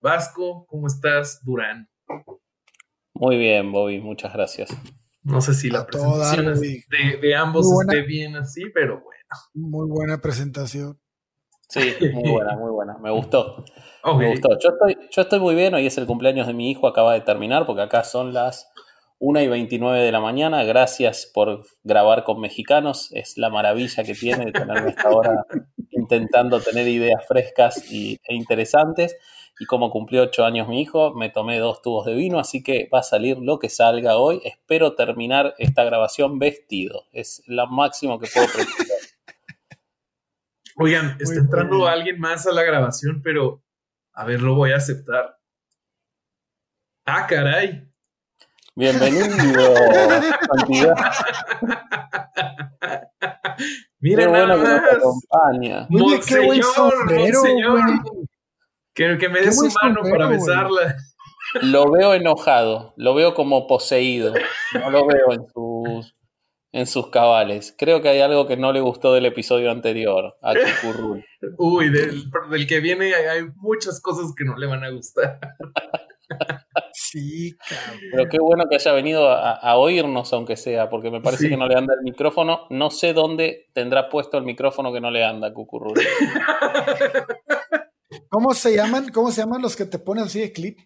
Vasco, ¿cómo estás? Durán. Muy bien, Bobby, muchas gracias. No sé si la presentación de, ambos esté bien así, pero bueno. Muy buena presentación. Sí, muy buena, muy buena. Me gustó. Me gustó. Yo estoy, yo estoy muy bien. Hoy es el cumpleaños de mi hijo, acaba de terminar, porque acá son las 1 y 29 de la mañana. Gracias por grabar con mexicanos. Es la maravilla que tiene de tenerme esta hora intentando tener ideas frescas y, e interesantes. Y como cumplió 8 años mi hijo, me tomé dos tubos de vino, así que va a salir lo que salga hoy. Espero terminar esta grabación vestido. Es lo máximo que puedo pretender. Oigan, está entrando alguien más a la grabación, pero a ver, lo voy a aceptar. Ah, caray. Bienvenido, Mira, qué bueno que nos acompaña. Que, que me dé su mano para besarla. Lo veo enojado, lo veo como poseído. No lo veo en sus en sus cabales. Creo que hay algo que no le gustó del episodio anterior a Kukurul. Uy, del, que viene hay muchas cosas que no le van a gustar. Sí, cabrón. Pero qué bueno que haya venido a, oírnos, aunque sea, porque me parece que no le anda el micrófono. No sé dónde tendrá puesto el micrófono que no le anda, Cucurul. ¿Cómo se llaman? ¿Cómo se llaman los que te ponen así de clip?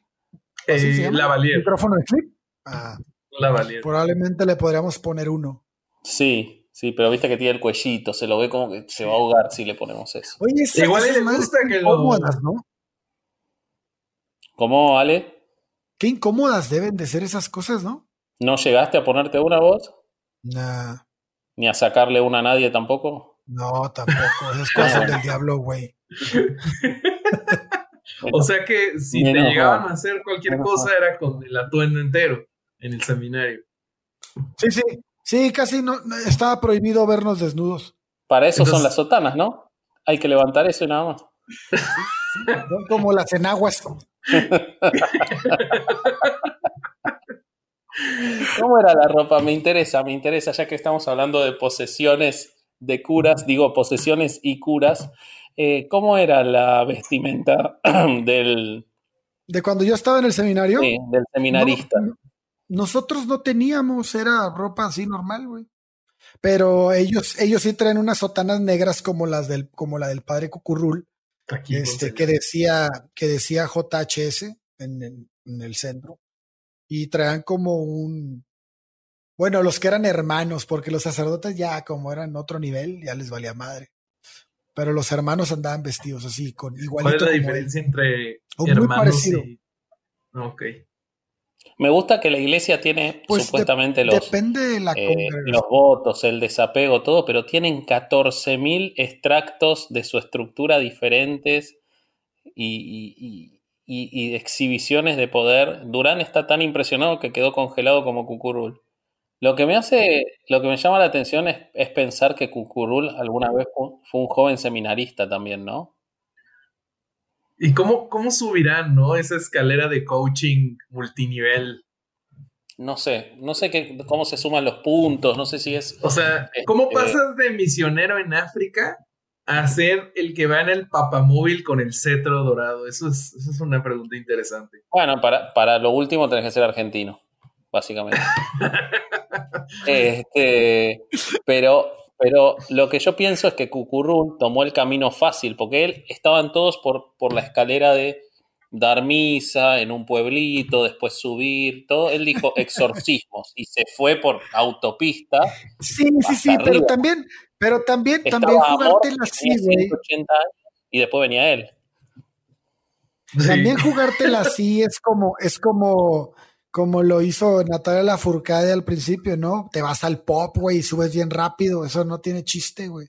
Eh, la valier. ¿Micrófono de clip? Ah, la valier. Probablemente le podríamos poner uno. Sí, sí, pero viste que tiene el cuellito, se lo ve como que se va a ahogar si le ponemos eso. Oye, igual le gusta que lo. ¿no? ¿Cómo, Ale? Qué incómodas deben de ser esas cosas, ¿no? ¿No llegaste a ponerte una voz? Nah. ¿Ni a sacarle una a nadie tampoco? No, tampoco. Esas cosas del diablo, güey. o sea que si te llegaban a hacer cualquier cosa era con el atuendo entero en el seminario. Sí, sí. Sí, casi no, estaba prohibido vernos desnudos. Para eso son las sotanas, ¿no? Hay que levantar eso y nada más. son como las enaguas. ¿Cómo era la ropa? Me interesa, me interesa, ya que estamos hablando de posesiones de curas, digo posesiones y curas. Eh, ¿Cómo era la vestimenta del... ¿De cuando yo estaba en el seminario? Sí, del seminarista. nosotros no teníamos, era ropa así normal, güey. Pero ellos, ellos sí traen unas sotanas negras como las del, como la del padre Cucurrul, este, que decía, que decía JHS en, el centro. Y traían como un, bueno, los que eran hermanos, porque los sacerdotes ya como eran otro nivel, ya les valía madre. Pero los hermanos andaban vestidos así, con igualito. ¿Cuál es la diferencia entre hermanos y... Ok. Me gusta que la iglesia tiene pues supuestamente los, depende de la eh, los votos, el desapego, todo, pero tienen 14.000 extractos de su estructura diferentes y, exhibiciones de poder. Durán está tan impresionado que quedó congelado como Cucurul. Lo que me hace, lo que me llama la atención es, es pensar que Cucurul alguna vez fue un joven seminarista también, ¿no? ¿Y cómo, cómo subirán, no? Esa escalera de coaching multinivel. No sé, no sé qué, cómo se suman los puntos, no sé si es... O sea, ¿cómo este, pasas de misionero en África a ser el que va en el papamóvil con el cetro dorado? Eso es, eso es una pregunta interesante. Bueno, para, para lo último tenés que ser argentino, básicamente. este, pero pero lo que yo pienso es que Cucurrún tomó el camino fácil, porque él estaban todos por, por la escalera de dar misa en un pueblito, después subir, todo. Él dijo exorcismos y se fue por autopista. Sí, sí, sí, pero también, pero también, también jugártela así, güey. Y después venía él. También jugártela así es como, es como como lo hizo Natalia Lafourcade al principio, ¿no? Te vas al pop, güey, y subes bien rápido. Eso no tiene chiste, güey.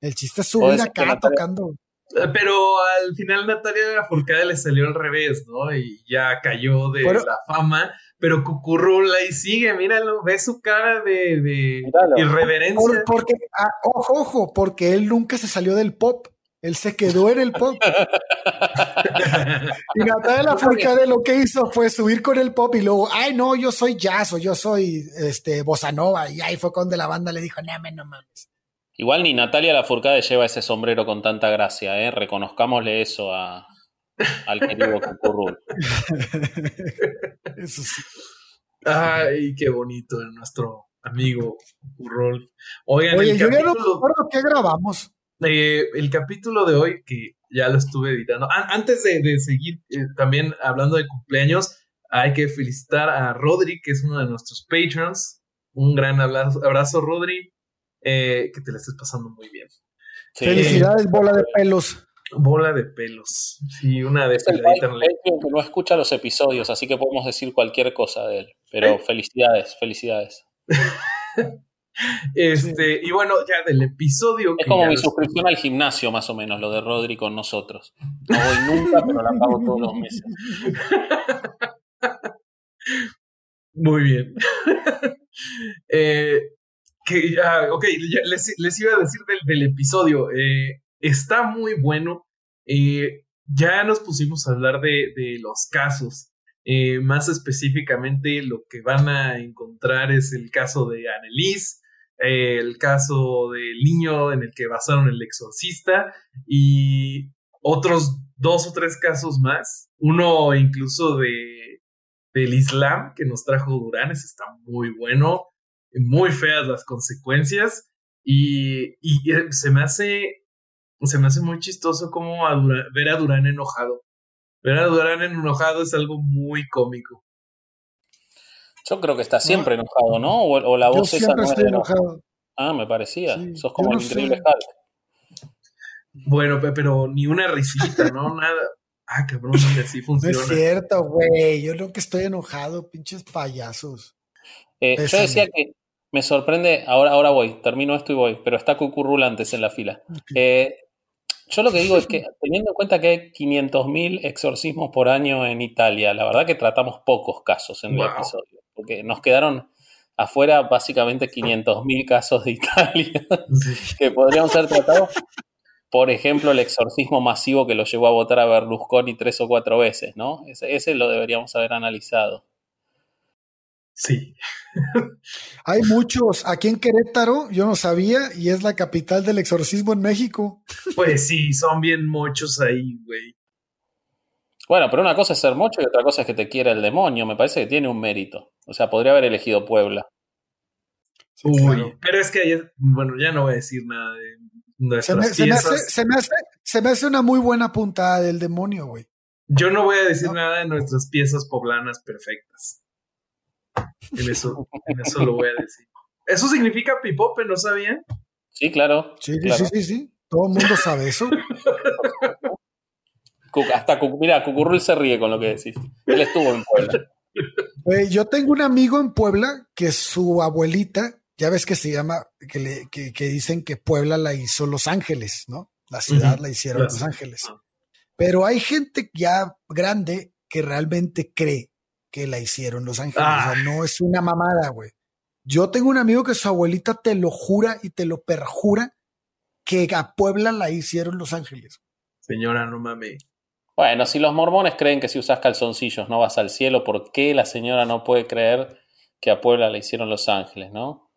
El chiste es subir acá tocando. Pero al final Natalia Furcade le salió al revés, ¿no? Y ya cayó de la fama. Pero Cucurrula y sigue, míralo, ve su cara de, irreverencia. porque, ah, ojo, ojo, porque él nunca se salió del pop. Él se quedó en el pop. y Natalia Furcade lo que hizo fue subir con el pop y luego, ay, no, yo soy jazz o yo soy este, bossa nova. Y ahí fue cuando la banda le dijo, no, no mames. Igual ni Natalia Lafourcade lleva ese sombrero con tanta gracia, ¿eh? Reconozcámosle eso a, al querido Cucurrul. Eso sí. Ay, qué bonito es nuestro amigo Cucurrul. Oigan, Oye, yo ya no recuerdo qué grabamos. Eh, el capítulo de hoy, que ya lo estuve editando. antes de, seguir eh, también hablando de cumpleaños, hay que felicitar a Rodri, que es uno de nuestros patrons. Un gran abrazo, abrazo Rodri. Eh, que te la estés pasando muy bien. Felicidades, bola de pelos. Bola de pelos. Sí, una de esas. que no escucha los episodios, así que podemos decir cualquier cosa de él. Pero ¿Eh? felicidades, felicidades. este, y bueno, ya del episodio. Es como mi suscripción al gimnasio, más o menos, lo de Rodri con nosotros. No voy nunca, pero la pago todos los meses. Muy bien. eh, que, ah, ok, les, iba a decir del, episodio. Eh, está muy bueno. Eh, ya nos pusimos a hablar de, los casos. Eh, más específicamente, lo que van a encontrar es el caso de El caso del niño en el que basaron el exorcista y otros dos o tres casos más. Uno incluso de, del Islam que nos trajo Durán, está muy bueno muy feas las consecuencias y, eh, se me hace se me hace muy chistoso como ver a Durán enojado. Ver a Durán enojado es algo muy cómico. Yo creo que está siempre enojado, ¿no? O, la voz Yo siempre estoy enojado. Ah, me parecía. Sos como el increíble Hulk. Bueno, pero ni una risita, ¿no? Nada. Ah, cabrón, así funciona. No es cierto, güey. Yo creo que estoy enojado, pinches payasos. Eh, yo decía que me sorprende, ahora, ahora voy, termino esto y voy, pero está Cucurrul antes en la fila. Eh, yo lo que digo es que, teniendo en cuenta que hay 500.000 exorcismos por año en Italia, la verdad que tratamos pocos casos en el episodio, porque nos quedaron afuera básicamente 500.000 casos de Italia que podrían ser tratados. Por ejemplo, el exorcismo masivo que lo llevó a votar a Berlusconi tres o cuatro veces, ¿no? ese lo deberíamos haber analizado. Sí. Hay muchos. Aquí en Querétaro, yo no sabía, y es la capital del exorcismo en México. Pues sí, son bien muchos ahí, güey. Bueno, pero una cosa es ser mocho y otra cosa es que te quiera el demonio. Me parece que tiene un mérito. O sea, podría haber elegido Puebla. Uy, pero es que, bueno, ya no voy a decir nada de nuestras se me, Se me, hace, se me hace una muy buena puntada del demonio, güey. Yo no voy a decir nada de nuestras piezas poblanas perfectas. En eso, en eso lo voy a decir. ¿Eso significa pipope? ¿No sabían? Sí, claro. Sí, sí, sí, sí. Todo el mundo sabe eso. Hasta, mira, Cucurrul se ríe con lo que decís. Él estuvo en Puebla. yo tengo un amigo en Puebla que su abuelita, ya ves que se llama, que, le, que, dicen que Puebla la hizo Los Ángeles, ¿no? La ciudad la hicieron Los Ángeles. Pero hay gente ya grande que realmente cree que la hicieron Los Ángeles. O sea, ah. no es una mamada, güey. Yo tengo un amigo que su abuelita te lo jura y te lo perjura que a Puebla la hicieron Los Ángeles. Señora, no mames. Bueno, si los mormones creen que si usas calzoncillos no vas al cielo, ¿por qué la señora no puede creer que a Puebla la hicieron Los Ángeles, no?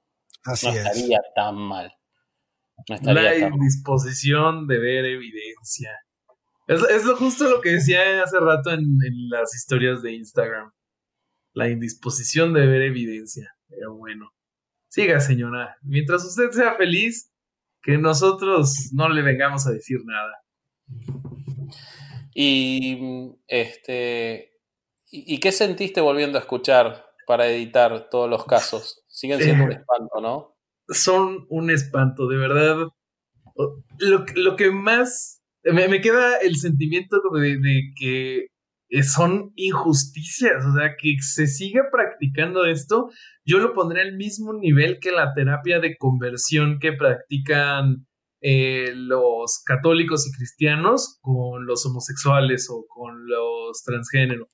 Así no estaría tan mal. No estaría la indisposición de ver evidencia. Es, lo justo lo que decía hace rato en las historias de Instagram la indisposición de ver evidencia. Pero bueno, siga señora, mientras usted sea feliz, que nosotros no le vengamos a decir nada. Y este, ¿y qué sentiste volviendo a escuchar para editar todos los casos? Siguen siendo un espanto, ¿no? Son un espanto, de verdad. Lo, lo que más me, queda el sentimiento de que eh, son injusticias, o sea, que se siga practicando esto, yo lo pondré al mismo nivel que la terapia de conversión que practican eh, los católicos y cristianos con los homosexuales o con los transgénero.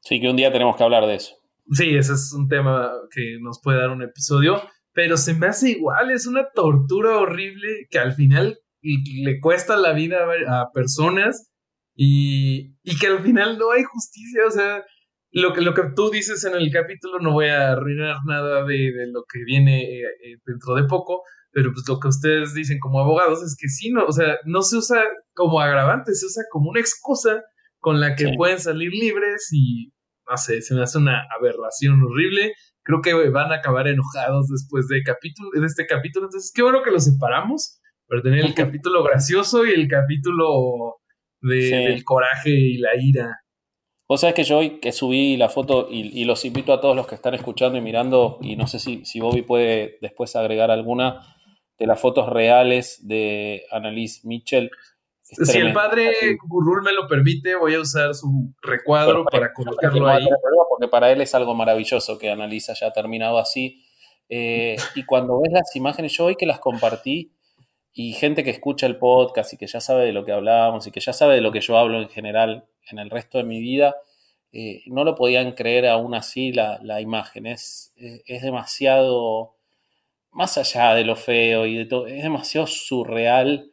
Sí, que un día tenemos que hablar de eso. Sí, ese es un tema que nos puede dar un episodio, pero se me hace igual, es una tortura horrible que al final le cuesta la vida a personas y, y que al final no hay justicia, o sea, lo que, lo que tú dices en el capítulo, no voy a arruinar nada de, de lo que viene eh, eh, dentro de poco, pero pues lo que ustedes dicen como abogados es que sí, no, o sea, no se usa como agravante, se usa como una excusa con la que pueden salir libres y, no sé, se me hace una aberración horrible. Creo que van a acabar enojados después de, capítulo, de este capítulo, entonces qué bueno que lo separamos para tener el capítulo gracioso y el capítulo de, del coraje y la ira. Vos sabés que yo hoy que subí la foto y, los invito a todos los que están escuchando y mirando, y no sé si, si Bobby puede después agregar alguna, de las fotos reales de Annalise Mitchell. si el padre Gurrul me lo permite, voy a usar su recuadro para, colocarlo ahí. Porque para él es algo maravilloso que Annalise haya terminado así. Eh, y cuando ves las imágenes, yo hoy que las compartí, y gente que escucha el podcast y que ya sabe de lo que hablábamos y que ya sabe de lo que yo hablo en general en el resto de mi vida, eh, no lo podían creer aún así la, la imagen. Es, es demasiado más allá de lo feo y de todo, es demasiado surreal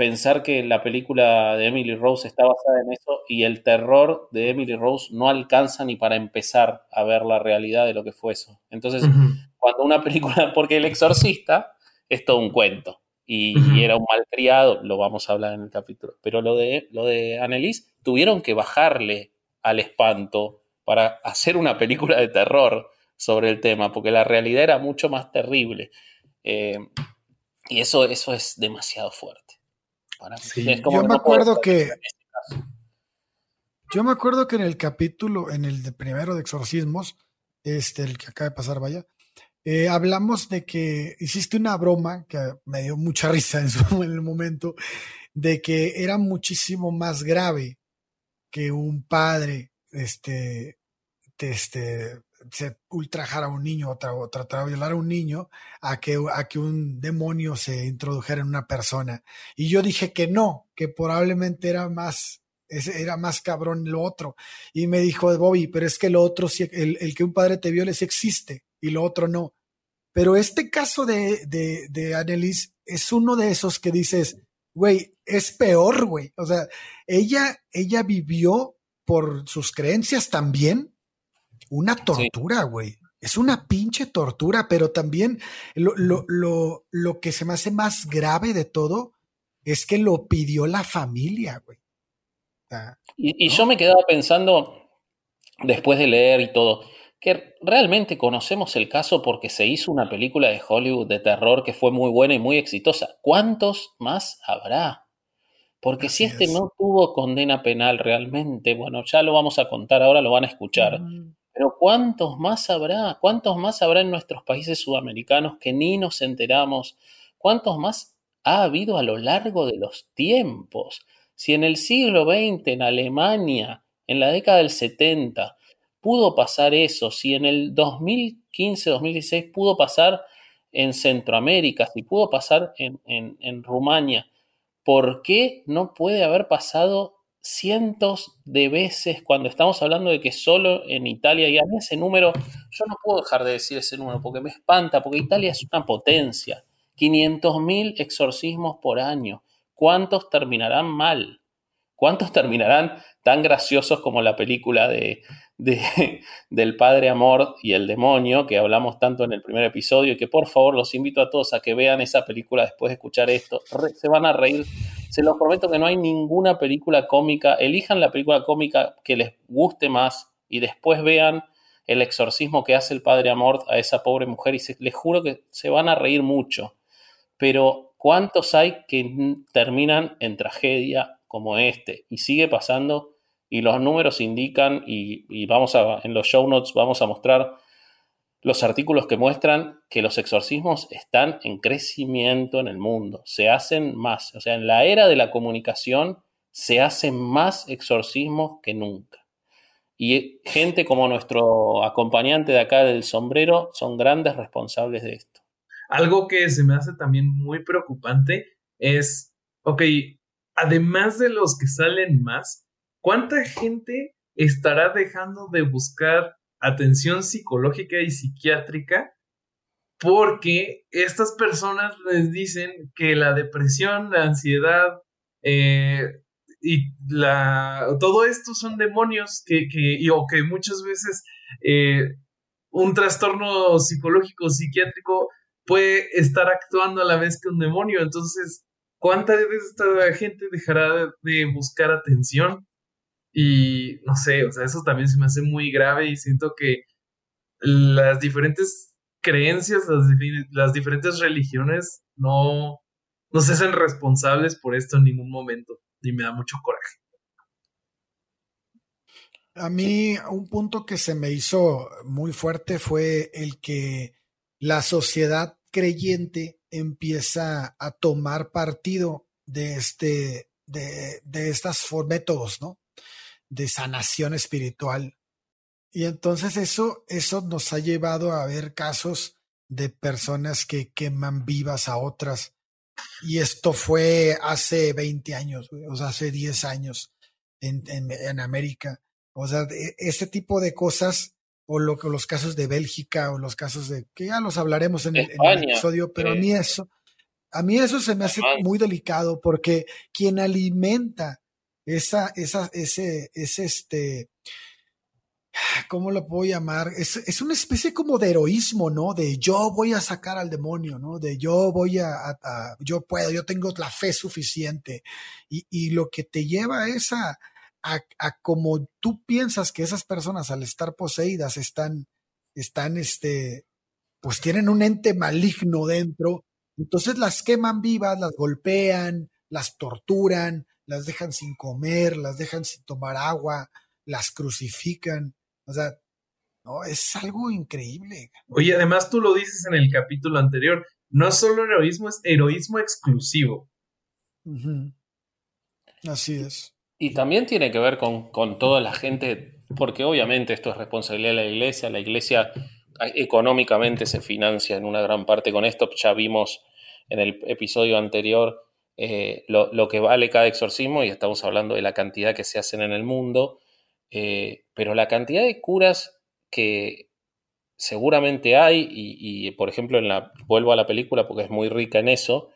pensar que la película de Emily Rose está basada en eso y el terror de Emily Rose no alcanza ni para empezar a ver la realidad de lo que fue eso. Entonces, cuando una película, porque El Exorcista es todo un cuento y, era un malcriado, lo vamos a hablar en el capítulo, pero lo de, lo de Annelies tuvieron que bajarle al espanto para hacer una película de terror sobre el tema, porque la realidad era mucho más terrible. Eh, y eso, eso es demasiado fuerte. yo me acuerdo que... Este yo me acuerdo que en el capítulo, en el de primero de exorcismos, este, el que acaba de pasar, vaya, eh, hablamos de que hiciste una broma que me dio mucha risa en, su, en el momento, de que era muchísimo más grave que un padre, este, este, se ultrajara a un niño o, tratara de violar a un niño a que, a que un demonio se introdujera en una persona. Y yo dije que no, que probablemente era más, era más cabrón lo otro. Y me dijo Bobby, pero es que lo otro, el, el que un padre te viole existe y lo otro no. Pero este caso de, de, de Annelies es uno de esos que dices, güey, es peor, güey. O sea, ella, ella vivió por sus creencias también una tortura, güey. Es una pinche tortura, pero también lo, lo, lo, lo, que se me hace más grave de todo es que lo pidió la familia, güey. y, yo me quedaba pensando, después de leer y todo, que realmente conocemos el caso porque se hizo una película de Hollywood de terror que fue muy buena y muy exitosa. ¿Cuántos más habrá? Porque si este no tuvo condena penal realmente, bueno, ya lo vamos a contar, ahora lo van a escuchar. Pero ¿cuántos más habrá? ¿Cuántos más habrá en nuestros países sudamericanos que ni nos enteramos? ¿Cuántos más ha habido a lo largo de los tiempos? Si en el siglo XX, en Alemania, en la década del 70, pudo pasar eso, si en el 2015-2016 pudo pasar en Centroamérica, si pudo pasar en, en, en Rumania, ¿por qué no puede haber pasado cientos de veces cuando estamos hablando de que solo en Italia, y a ese número, yo no puedo dejar de decir ese número porque me espanta, porque Italia es una potencia. 500.000 exorcismos por año. ¿Cuántos terminarán mal? ¿Cuántos terminarán tan graciosos como la película de, del Padre Amor y el Demonio, que hablamos tanto en el primer episodio, y que por favor los invito a todos a que vean esa película después de escuchar esto. se van a reír. Se los prometo que no hay ninguna película cómica. Elijan la película cómica que les guste más y después vean el exorcismo que hace el Padre Amor a esa pobre mujer y les juro que se van a reír mucho. Pero ¿cuántos hay que terminan en tragedia como este? Y sigue pasando y los números indican, y, vamos a, en los show notes vamos a mostrar los artículos que muestran que los exorcismos están en crecimiento en el mundo, se hacen más, o sea, en la era de la comunicación se hacen más exorcismos que nunca. Y gente como nuestro acompañante de acá del sombrero son grandes responsables de esto. Algo que se me hace también muy preocupante es, ok, además de los que salen más, ¿cuánta gente estará dejando de buscar atención psicológica y psiquiátrica porque estas personas les dicen que la depresión, la ansiedad eh, y la, todo esto son demonios que, que o que muchas veces eh, un trastorno psicológico psiquiátrico puede estar actuando a la vez que un demonio. Entonces, ¿cuánta de esta gente dejará de buscar atención? Y no sé, o sea, eso también se me hace muy grave y siento que las diferentes creencias, las, diferentes religiones no, no se hacen responsables por esto en ningún momento y me da mucho coraje. A mí un punto que se me hizo muy fuerte fue el que la sociedad creyente empieza a tomar partido de este de, de estas métodos, ¿no? De sanación espiritual. Y entonces eso, eso nos ha llevado a ver casos de personas que queman vivas a otras. Y esto fue hace 20 años, o sea, hace 10 años en, en, América. O sea, este tipo de cosas, o lo, los casos de Bélgica, o los casos de, que ya los hablaremos en el, episodio, pero a mí eso, a mí eso se me hace muy delicado porque quien alimenta esa, esa, ese, ese, este, ¿cómo lo puedo llamar? Es, es, una especie como de heroísmo, ¿no? De yo voy a sacar al demonio, ¿no? De yo voy a, yo puedo, yo tengo la fe suficiente. Y, y lo que te lleva es a, a, a, como tú piensas que esas personas al estar poseídas están, están, este, pues tienen un ente maligno dentro. Entonces las queman vivas, las golpean, las torturan, las dejan sin comer, las dejan sin tomar agua, las crucifican. O sea, no, es algo increíble. Oye, además tú lo dices en el capítulo anterior, no solo heroísmo, es heroísmo exclusivo. Así es. Y también tiene que ver con, con, toda la gente, porque obviamente esto es responsabilidad de la iglesia, la iglesia económicamente se financia en una gran parte con esto, ya vimos en el episodio anterior eh, lo, lo, que vale cada exorcismo y estamos hablando de la cantidad que se hacen en el mundo eh, pero la cantidad de curas que seguramente hay, y, por ejemplo, en la, vuelvo a la película porque es muy rica en eso,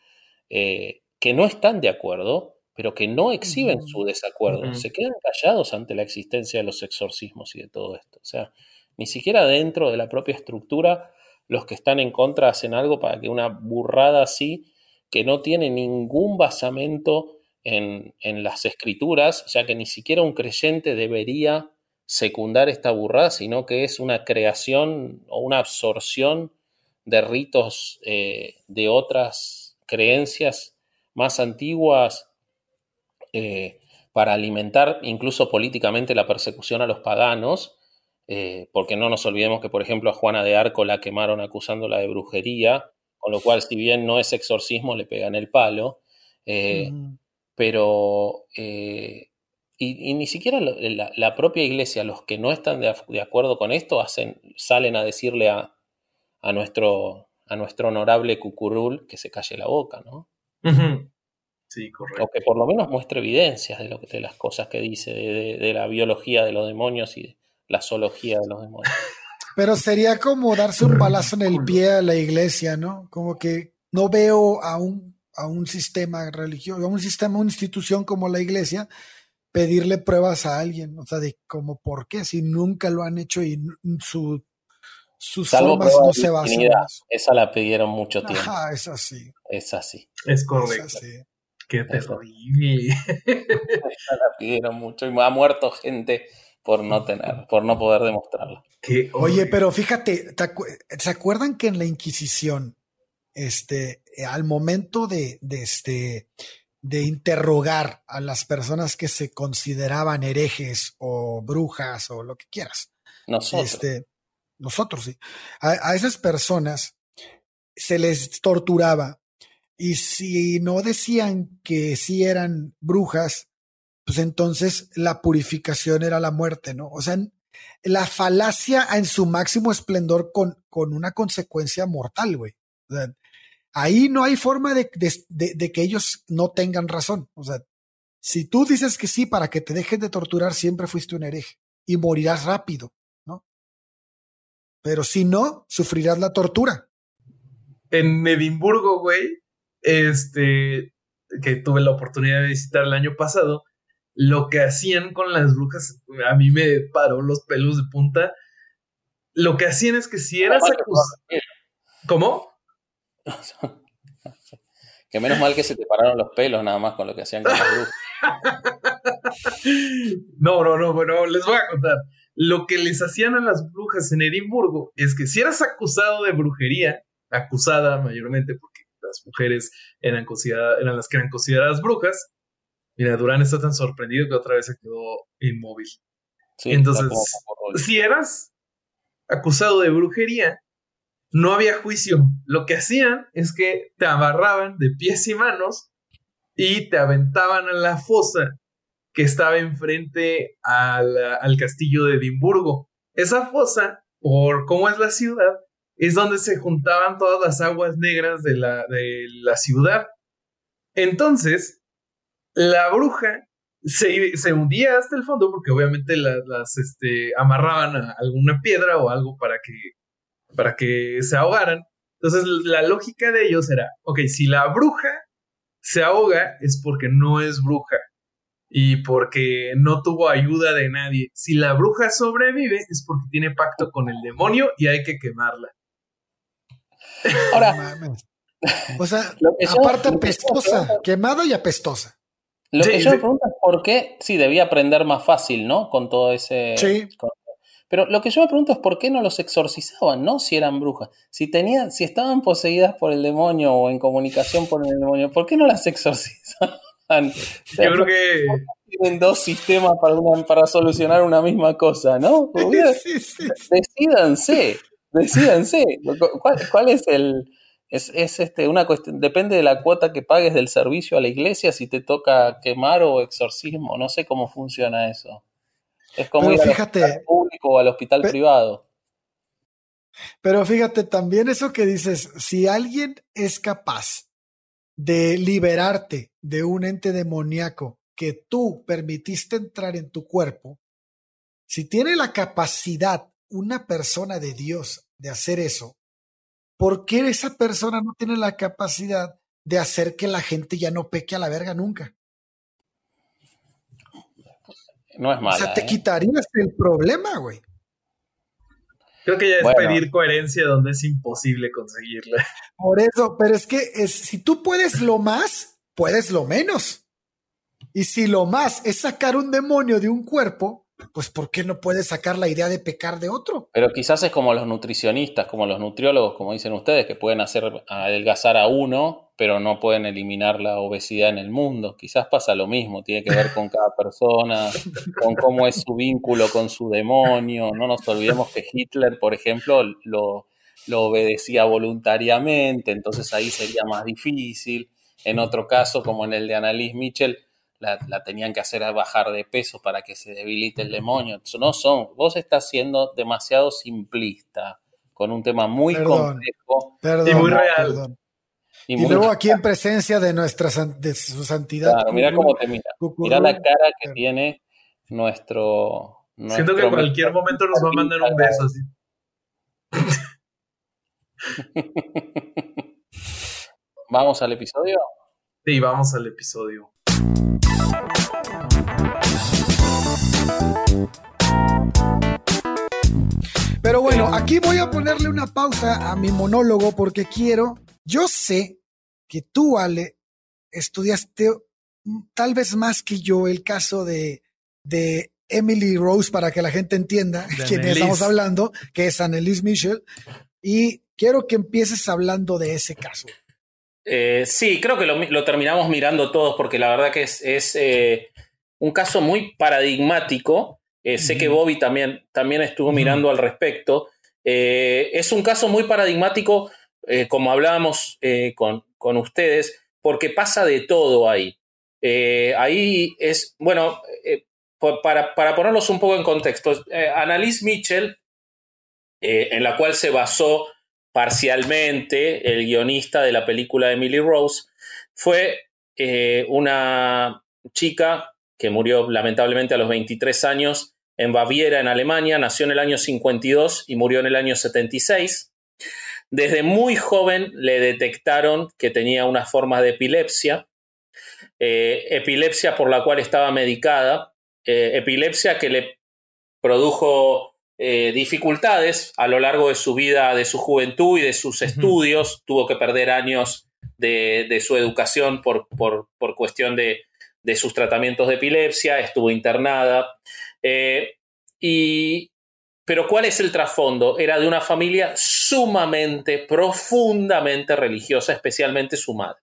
eh, que no están de acuerdo, pero que no exhiben su desacuerdo, se quedan callados ante la existencia de los exorcismos y de todo esto. O sea, ni siquiera dentro de la propia estructura los que están en contra hacen algo para que una burrada así, que no tiene ningún basamento en, las escrituras, sea que ni siquiera un creyente debería secundar esta burrada, sino que es una creación o una absorción de ritos eh, de otras creencias más antiguas eh, para alimentar incluso políticamente la persecución a los paganos, eh, porque no nos olvidemos que, por ejemplo, a Juana de Arco la quemaron acusándola de brujería, con lo cual, si bien no es exorcismo, le pegan el palo pero eh, y, ni siquiera la, propia iglesia, los que no están de, acuerdo con esto, hacen, salen a decirle a, a, nuestro, a nuestro honorable Cucurul que se calle la boca, ¿no? Sí, correcto. O que por lo menos muestre evidencias de, lo que, de las cosas que dice, de, de la biología de los demonios y la zoología de los demonios. Pero sería como darse un balazo en el pie a la iglesia, ¿no? Como que no veo a un a un sistema religioso, a un sistema, una institución como la iglesia, pedirle pruebas a alguien, o sea, de como por qué, si nunca lo han hecho y su, sus formas no se basan. Esa la pidieron mucho tiempo. Ajá, es así. Es así. Es correcto. Qué terrible. Esa la pidieron mucho y ha muerto gente por no tener, por no poder demostrarlo. Oye, pero fíjate, ¿se acuerdan que en la Inquisición este, al momento de, de, este, de interrogar a las personas que se consideraban herejes o brujas o lo que quieras. Nosotros. Este, nosotros, sí. A, esas personas se les torturaba y si no decían que sí eran brujas, pues entonces la purificación era la muerte, ¿no? O sea, la falacia en su máximo esplendor con, con una consecuencia mortal, güey. O sea, ahí no hay forma de, de, que ellos no tengan razón. O sea, si tú dices que sí para que te dejen de torturar, siempre fuiste un hereje y morirás rápido, ¿no? Pero si no, sufrirás la tortura. En Edimburgo, güey, este, que tuve la oportunidad de visitar el año pasado, lo que hacían con las brujas, a mí me paró los pelos de punta. Lo que hacían es que si eras acusado. ¿Cómo? que menos mal que se te pararon los pelos nada más con lo que hacían con las brujas. no, no, no, bueno, les voy a contar. Lo que les hacían a las brujas en Edimburgo es que si eras acusado de brujería, acusada mayormente porque las mujeres eran, consideradas, eran las que eran consideradas brujas, mira, Durán está tan sorprendido que otra vez se quedó inmóvil. Entonces, si eras acusado de brujería, no había juicio. Lo que hacían es que te amarraban de pies y manos y te aventaban a la fosa que estaba enfrente al, castillo de Edimburgo. Esa fosa, por cómo es la ciudad, es donde se juntaban todas las aguas negras de la, de la ciudad. Entonces, la bruja se, se, hundía hasta el fondo porque obviamente las, este, amarraban a alguna piedra o algo para que, para que se ahogaran. Entonces, la lógica de ellos era, ok, si la bruja se ahoga es porque no es bruja y porque no tuvo ayuda de nadie. Si la bruja sobrevive es porque tiene pacto con el demonio y hay que quemarla. Ahora, o sea, aparte apestosa, quemada y apestosa. Lo que yo me pregunto es por qué, sí, debía aprender más fácil, ¿no? Con todo ese... Sí. Pero lo que yo me pregunto es por qué no los exorcizaban, ¿no? Si eran brujas. Si tenían, si estaban poseídas por el demonio o en comunicación con el demonio, ¿por qué no las exorcizaban? Yo creo que tienen dos sistemas para, para solucionar una misma cosa, ¿no? Sí, sí, Decídanse, decídanse. ¿Cuál, cuál es el, es, es, este, una cuestión, depende de la cuota que pagues del servicio a la iglesia, si te toca quemar o exorcismo, no sé cómo funciona eso. Es como ir fíjate, al hospital público o al hospital privado. Pero fíjate, también eso que dices, si alguien es capaz de liberarte de un ente demoníaco que tú permitiste entrar en tu cuerpo, si tiene la capacidad una persona de Dios de hacer eso, ¿por qué esa persona no tiene la capacidad de hacer que la gente ya no peque a la verga nunca? No es mala. O sea, te ¿eh? quitarías el problema, güey. Creo que ya es pedir coherencia donde es imposible conseguirla. Por eso, pero es que es, si tú puedes lo más, puedes lo menos. Y si lo más es sacar un demonio de un cuerpo, pues ¿por qué no puedes sacar la idea de pecar de otro? Pero quizás es como los nutricionistas, como los nutriólogos, como dicen ustedes, que pueden hacer adelgazar a uno, pero no pueden eliminar la obesidad en el mundo. Quizás pasa lo mismo, tiene que ver con cada persona, con cómo es su vínculo con su demonio. No nos olvidemos que Hitler, por ejemplo, lo, lo obedecía voluntariamente, entonces ahí sería más difícil. En otro caso, como en el de Annalise Mitchell, la, tenían que hacer bajar de peso para que se debilite el demonio. No son, vos estás siendo demasiado simplista con un tema muy complejo y muy real. Y, luego aquí en presencia de nuestra de su santidad. Claro, mira cómo te mira. Mira la cara que tiene nuestro, Siento que en cualquier momento nos va a mandar un beso así. ¿Vamos al episodio? Sí, vamos al episodio. Pero bueno, aquí voy a ponerle una pausa a mi monólogo porque quiero, yo sé que tú, Ale, estudiaste tal vez más que yo el caso de, de Emily Rose para que la gente entienda de quién estamos hablando, que es Annelise Michel, y quiero que empieces hablando de ese caso. Eh, sí, creo que lo, terminamos mirando todos porque la verdad que es, eh, un caso muy paradigmático. Eh, sé que Bobby también, también estuvo mirando al respecto. es un caso muy paradigmático, como hablábamos con, con, ustedes, porque pasa de todo ahí. ahí es, bueno, para, para, ponerlos un poco en contexto, Annalise Mitchell, en la cual se basó parcialmente el guionista de la película de Emily Rose, fue eh, una chica que murió lamentablemente a los 23 años en Baviera, en Alemania, nació en el año 52 y murió en el año 76. Desde muy joven le detectaron que tenía una forma de epilepsia, eh, epilepsia por la cual estaba medicada, eh, epilepsia que le produjo eh, dificultades a lo largo de su vida, de su juventud y de sus estudios. Tuvo que perder años de, su educación por, por, cuestión de, sus tratamientos de epilepsia, estuvo internada. Eh, y, pero ¿cuál es el trasfondo? Era de una familia sumamente, profundamente religiosa, especialmente su madre.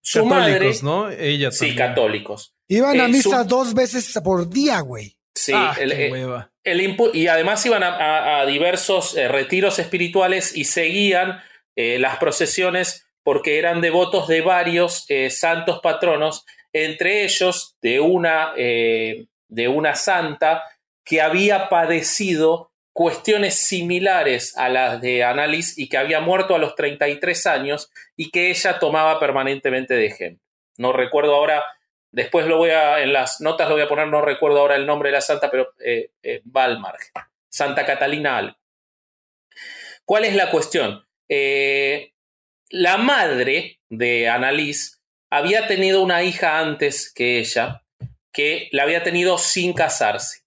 Su católicos, ¿no? Ella Sí, católicos. Iban a eh, misa dos veces por día, güey. Sí, ah, el, y además iban a, diversos eh, retiros espirituales y seguían eh, las procesiones porque eran devotos de varios eh, santos patronos, entre ellos de una, de una santa que había padecido cuestiones similares a las de Annalise y que había muerto a los 33 años y que ella tomaba permanentemente de ejemplo. No recuerdo ahora Después lo voy a, en las notas lo voy a poner, no recuerdo ahora el nombre de la santa, pero eh, eh Santa Catalina algo. ¿Cuál es la cuestión? Eh, la madre de Annalise había tenido una hija antes que ella, que la había tenido sin casarse.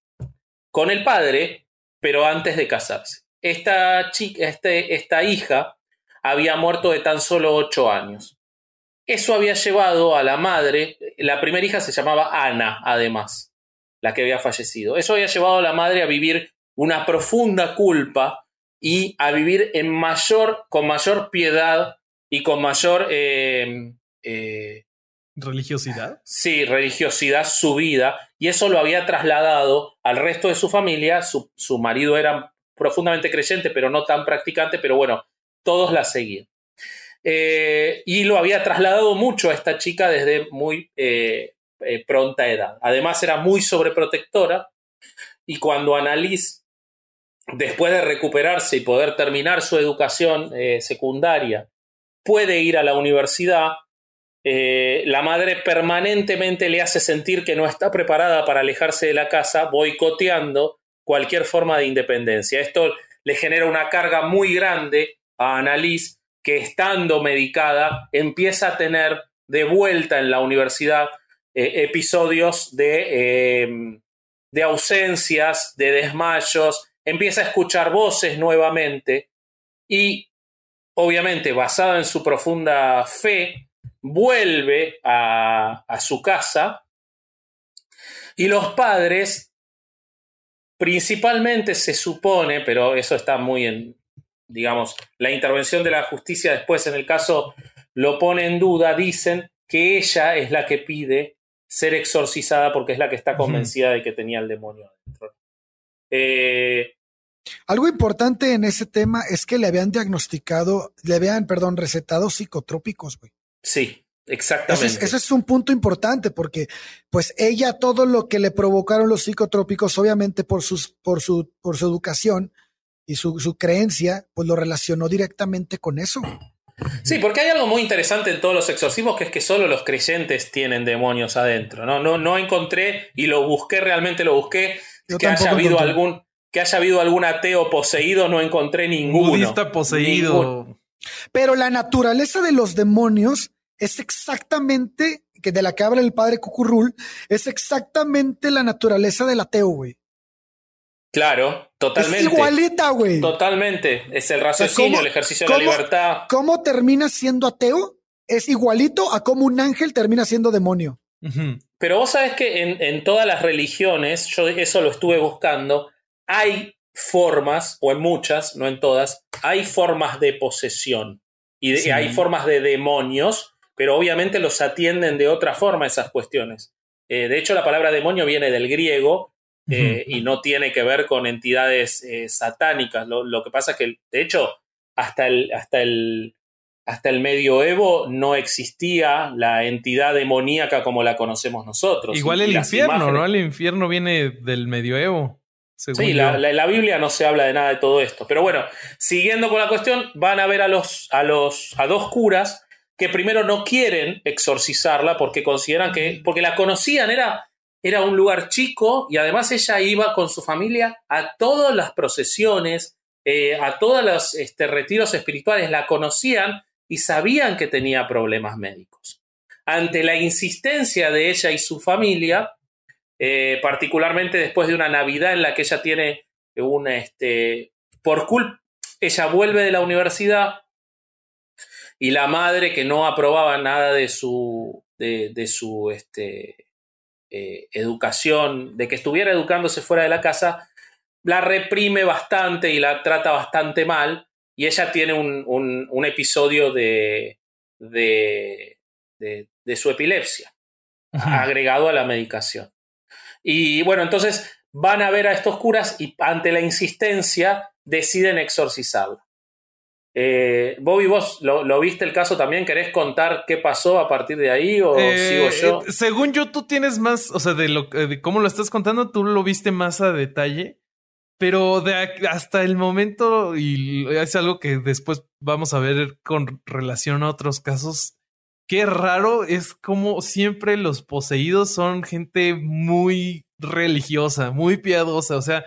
Con el padre, pero antes de casarse. Esta, chica, este, esta hija había muerto de tan solo ocho años. Eso había llevado a la madre, la primera hija se llamaba Ana, además, la que había fallecido. Eso había llevado a la madre a vivir una profunda culpa y a vivir con mayor piedad y con mayor eh, eh, religiosidad. Sí, religiosidad su vida. Y eso lo había trasladado al resto de su familia. Su, su marido era profundamente creyente, pero no tan practicante, pero bueno, todos la seguían. Eh, y lo había trasladado mucho a esta chica desde muy eh, eh, pronta edad. Además era muy sobreprotectora y cuando Annalise, después de recuperarse y poder terminar su educación secundaria, puede ir a la universidad, la madre permanentemente le hace sentir que no está preparada para alejarse de la casa, boicoteando cualquier forma de independencia. Esto le genera una carga muy grande a Annalise que estando medicada empieza a tener de vuelta en la universidad eh, episodios em, de ausencias, de desmayos, empieza a escuchar voces nuevamente y obviamente basada en su profunda fe, vuelve a, a su casa y los padres principalmente se supone, pero eso está muy en, digamos, la intervención de la justicia después en el caso lo pone en duda, dicen que ella es la que pide ser exorcizada porque es la que está convencida de que tenía el demonio dentro. Eh, Algo importante en ese tema es que le habían diagnosticado, le habían, perdón, recetado psicotrópicos, güey. Sí, Exactamente. Ese es, un punto importante porque, pues, ella todo lo que le provocaron los psicotrópicos, obviamente por sus, por su, por su educación, y su, su creencia, pues lo relacionó directamente con eso. Sí, porque hay algo muy interesante en todos los exorcismos que es que solo los creyentes tienen demonios adentro. No, no, no encontré y lo busqué, realmente lo busqué, que haya habido algún que haya habido algún ateo poseído, no encontré ninguno. Budista poseído. Pero la naturaleza de los demonios es exactamente, que de la que habla el padre Cucurrul, es exactamente la naturaleza del ateo, güey. Claro, totalmente. Es igualita, güey. Totalmente. Es el raciocinio, el ejercicio de la libertad. ¿Cómo termina siendo ateo? Es igualito a cómo un ángel termina siendo demonio. Pero vos sabés que en, todas las religiones, yo eso lo estuve buscando, hay formas, o en muchas, no en todas, hay formas de posesión. Y hay formas de demonios, pero obviamente los atienden de otra forma esas cuestiones. Eh, de hecho, la palabra demonio viene del griego eh, y no tiene que ver con entidades eh, satánicas. Lo, que pasa es que, de hecho, hasta el, hasta el, hasta el medioevo no existía la entidad demoníaca como la conocemos nosotros. Igual el infierno, ¿no? El infierno viene del medioevo. Sí, la, la, Biblia no se habla de nada de todo esto. Pero bueno, siguiendo con la cuestión, van a ver a los, a los, a dos curas que primero no quieren exorcizarla porque consideran que, porque la conocían, era, era un lugar chico y además ella iba con su familia a todas las procesiones, eh, a todos los este, retiros espirituales, la conocían y sabían que tenía problemas médicos. Ante la insistencia de ella y su familia, eh, particularmente después de una Navidad en la que ella tiene un, este, por culpa, ella vuelve de la universidad y la madre que no aprobaba nada de su, de, su este, eh, educación, de que estuviera educándose fuera de la casa, la reprime bastante y la trata bastante mal y ella tiene un, un, episodio de, de, de, su epilepsia agregado a la medicación. Y bueno, entonces van a ver a estos curas y ante la insistencia deciden exorcizarla. Eh, Bobby, vos lo, viste el caso también, ¿querés contar qué pasó a partir de ahí o eh, sigo yo? Eh, según yo, tú tienes más, o sea, de, lo, de cómo lo estás contando, tú lo viste más a detalle, pero de hasta el momento, y es algo que después vamos a ver con relación a otros casos, qué raro es como siempre los poseídos son gente muy religiosa, muy piadosa. O sea,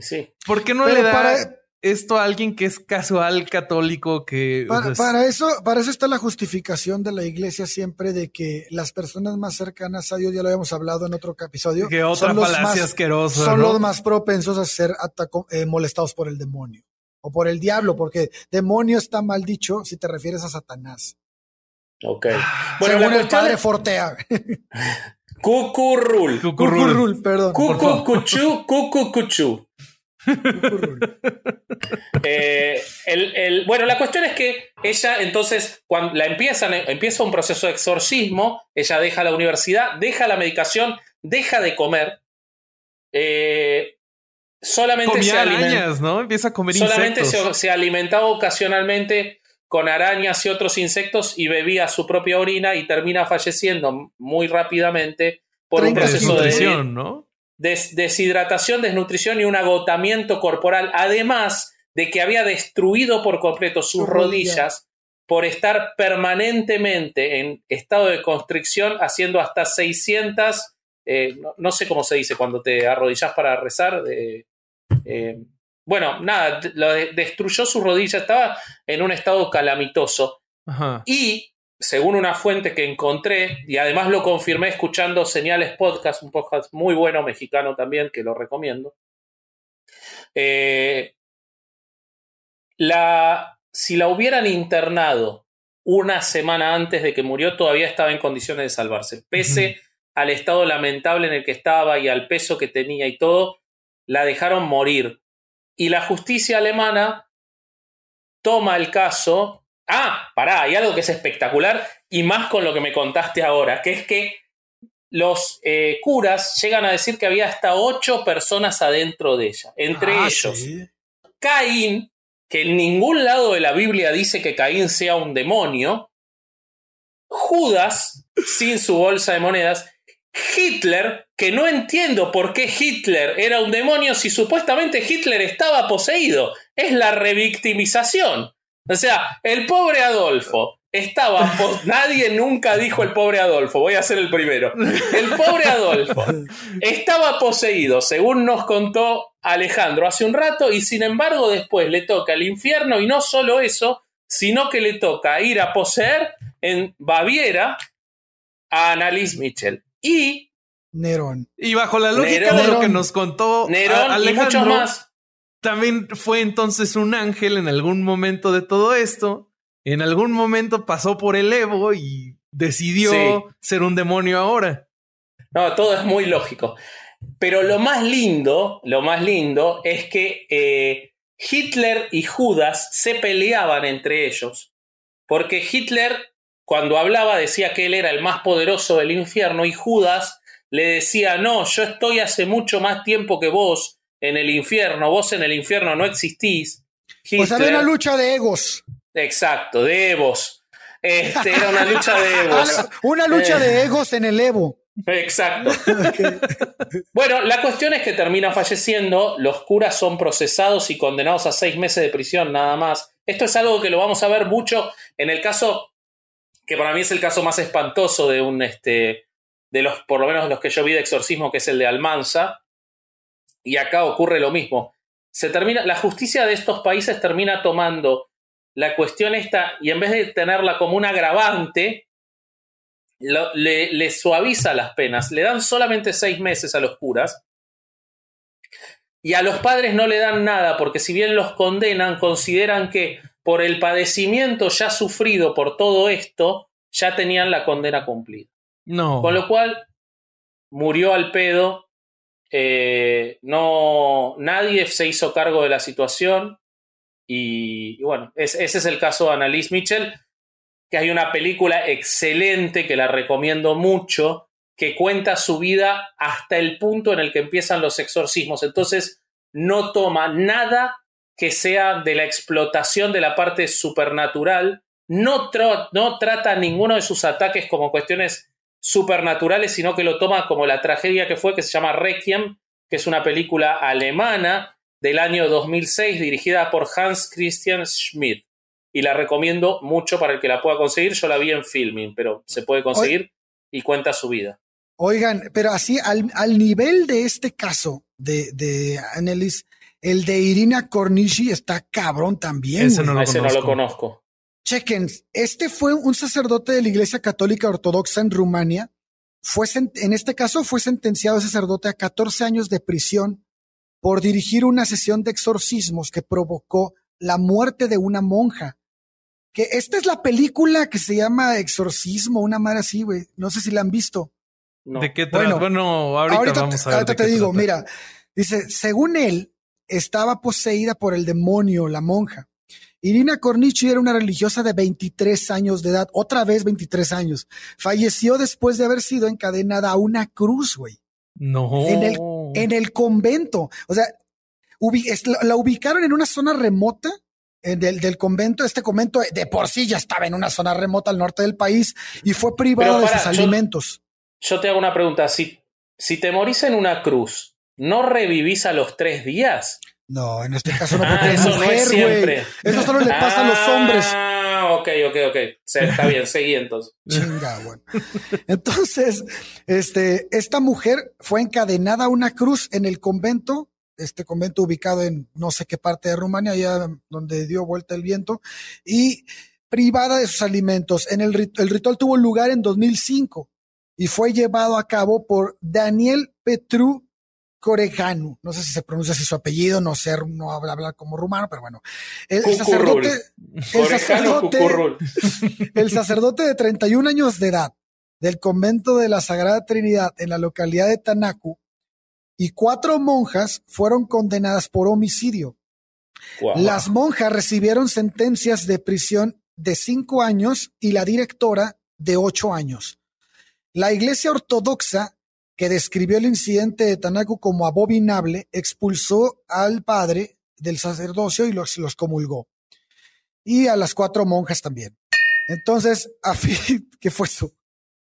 sí. ¿por qué no le da esto a alguien que es casual católico que. Para, eso, para eso está la justificación de la iglesia siempre de que las personas más cercanas a Dios, ya lo habíamos hablado en otro episodio. Que otra falacia asquerosa. Son los más propensos a ser eh, molestados por el demonio o por el diablo, porque demonio está mal dicho si te refieres a Satanás. Ok. Ah, bueno, Según el padre Fortea. Cucurrul. Cucurrul, perdón. Cucucuchu, cucucuchu. eh, el, el, bueno, la cuestión es que ella entonces, cuando la empiezan, empieza un proceso de exorcismo, ella deja la universidad, deja la medicación, deja de comer. Eh, solamente se arañas, ¿no? Empieza a comer solamente Se, se, alimentaba ocasionalmente con arañas y otros insectos y bebía su propia orina y termina falleciendo muy rápidamente por un proceso de, ¿no? Deshidratación, desnutrición y un agotamiento corporal, además de que había destruido por completo sus rodillas por estar permanentemente en estado de constricción, haciendo hasta 600, eh, no, sé cómo se dice cuando te arrodillas para rezar, eh, bueno, nada, lo destruyó su rodilla, estaba en un estado calamitoso. Y, según una fuente que encontré, y además lo confirmé escuchando Señales Podcast, un podcast muy bueno mexicano también, que lo recomiendo. Eh, la, si la hubieran internado una semana antes de que murió, todavía estaba en condiciones de salvarse. Pese al estado lamentable en el que estaba y al peso que tenía y todo, la dejaron morir y la justicia alemana toma el caso. Ah, pará, hay algo que es espectacular y más con lo que me contaste ahora, que es que los eh, curas llegan a decir que había hasta ocho personas adentro de ella, entre ah, ellos Caín, que en ningún lado de la Biblia dice que Caín sea un demonio, Judas, sin su bolsa de monedas, Hitler, que no entiendo por qué Hitler era un demonio si supuestamente Hitler estaba poseído. Es la revictimización. O sea, el pobre Adolfo estaba... Nadie nunca dijo el pobre Adolfo, voy a ser el primero. El pobre Adolfo estaba poseído, según nos contó Alejandro hace un rato, y sin embargo después le toca el infierno, y no solo eso, sino que le toca ir a poseer en Baviera a Annalise Mitchell y Nerón. Y bajo la lógica de lo que nos contó Nerón Alejandro, y mucho más. También fue entonces un ángel en algún momento de todo esto. En algún momento pasó por el Evo y decidió ser un demonio ahora. No, todo es muy lógico. Pero lo más lindo, lo más lindo es que eh, Hitler y Judas se peleaban entre ellos. Porque Hitler cuando hablaba decía que él era el más poderoso del infierno y Judas le decía, no, yo estoy hace mucho más tiempo que vos en el infierno, vos en el infierno no existís. pues había una lucha de egos. Exacto, de egos. Este, era una lucha de egos. una lucha de eh. egos en el Evo. Exacto. bueno, la cuestión es que termina falleciendo, los curas son procesados y condenados a seis meses de prisión nada más. Esto es algo que lo vamos a ver mucho en el caso, que para mí es el caso más espantoso de un, este, de los, por lo menos los que yo vi de exorcismo, que es el de Almanza. Y acá ocurre lo mismo. Se termina, la justicia de estos países termina tomando la cuestión esta y en vez de tenerla como un agravante, le, suaviza las penas. Le dan solamente seis meses a los curas. Y a los padres no le dan nada, porque si bien los condenan, consideran que por el padecimiento ya sufrido por todo esto, ya tenían la condena cumplida. No. Con lo cual, murió al pedo. Eh, no, nadie se hizo cargo de la situación. Y, bueno, ese es el caso de Annalise Mitchell que hay una película excelente que la recomiendo mucho, que cuenta su vida hasta el punto en el que empiezan los exorcismos. Entonces, no toma nada que sea de la explotación de la parte supernatural, no, no trata ninguno de sus ataques como cuestiones supernaturales, sino que lo toma como la tragedia que fue, que se llama Requiem, que es una película alemana del año 2006 dirigida por Hans Christian Schmidt y la recomiendo mucho para el que la pueda conseguir. Yo la vi en filming, pero se puede conseguir y cuenta su vida. Oigan, pero así al, nivel de este caso de, de Annelies, el de Irina Cornici está cabrón también. Ese, no lo, Ese no lo, conozco. Chequen, este fue un sacerdote de la Iglesia Católica Ortodoxa en Rumania. Fue en este caso fue sentenciado sacerdote a 14 años de prisión por dirigir una sesión de exorcismos que provocó la muerte de una monja que esta es la película que se llama Exorcismo, una madre así, güey. No sé si la han visto. ¿De qué trata? Bueno, ahorita, vamos a ver. Ahorita te digo, mira, dice, según él, estaba poseída por el demonio, la monja. Irina Cornici era una religiosa de 23 años de edad, otra vez 23 años. Falleció después de haber sido encadenada a una cruz, güey. No. En el, en el convento. O sea, la ubicaron en una zona remota eh, del, del, convento. Este convento de por sí ya estaba en una zona remota al norte del país y fue privado de sus alimentos. Yo te hago una pregunta. Si, si te morís en una cruz, ¿no revivís a los tres días? No, en este caso no, porque ah, no es siempre. Eso solo le pasa a los hombres. Ah, ok, ok, ok. está bien, seguí entonces. Chinga, bueno. Entonces, este, esta mujer fue encadenada a una cruz en el convento este convento ubicado en no sé qué parte de Rumania, allá donde dio vuelta el viento, y privada de sus alimentos. En el, el ritual tuvo lugar en 2005 y fue llevado a cabo por Daniel Petru Corejanu. No sé si se pronuncia así su apellido, no sé, no habla, habla como rumano, pero bueno. El, sacerdote, el sacerdote, el sacerdote de 31 años de edad del convento de la Sagrada Trinidad en la localidad de Tanaku y cuatro monjas fueron condenadas por homicidio. Las monjas recibieron sentencias de prisión de cinco años y la directora de ocho años. La iglesia ortodoxa, que describió el incidente de Tanaku como abominable, expulsó al padre del sacerdocio y los, los comulgó. Y a las cuatro monjas también. Entonces, a fin, ¿qué fue eso?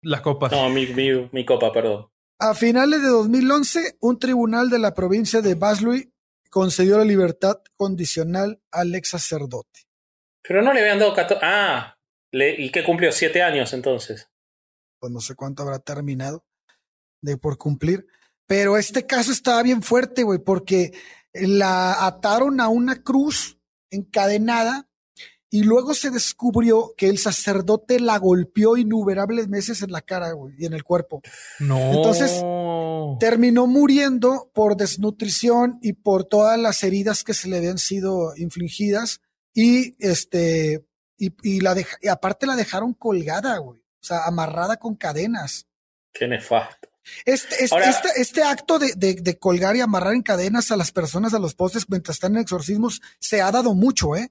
La copa. No, mi, mi copa, perdón. A finales de 2011, un tribunal de la provincia de Vaslui concedió la libertad condicional al ex sacerdote. Pero no le habían dado 14. Ah, ¿y qué cumplió? ¿Siete años entonces? Pues no sé cuánto habrá terminado de por cumplir. Pero este caso estaba bien fuerte, güey, porque la ataron a una cruz encadenada y luego se descubrió que el sacerdote la golpeó innumerables meses en la cara y en el cuerpo. No. Entonces terminó muriendo por desnutrición y por todas las heridas que se le habían sido infligidas. Y este, y, la y aparte la dejaron colgada, güey. O sea, amarrada con cadenas. Qué nefasto. Este, este, este, acto de, de, colgar y amarrar en cadenas a las personas a los postes mientras están en exorcismos se ha dado mucho, ¿eh?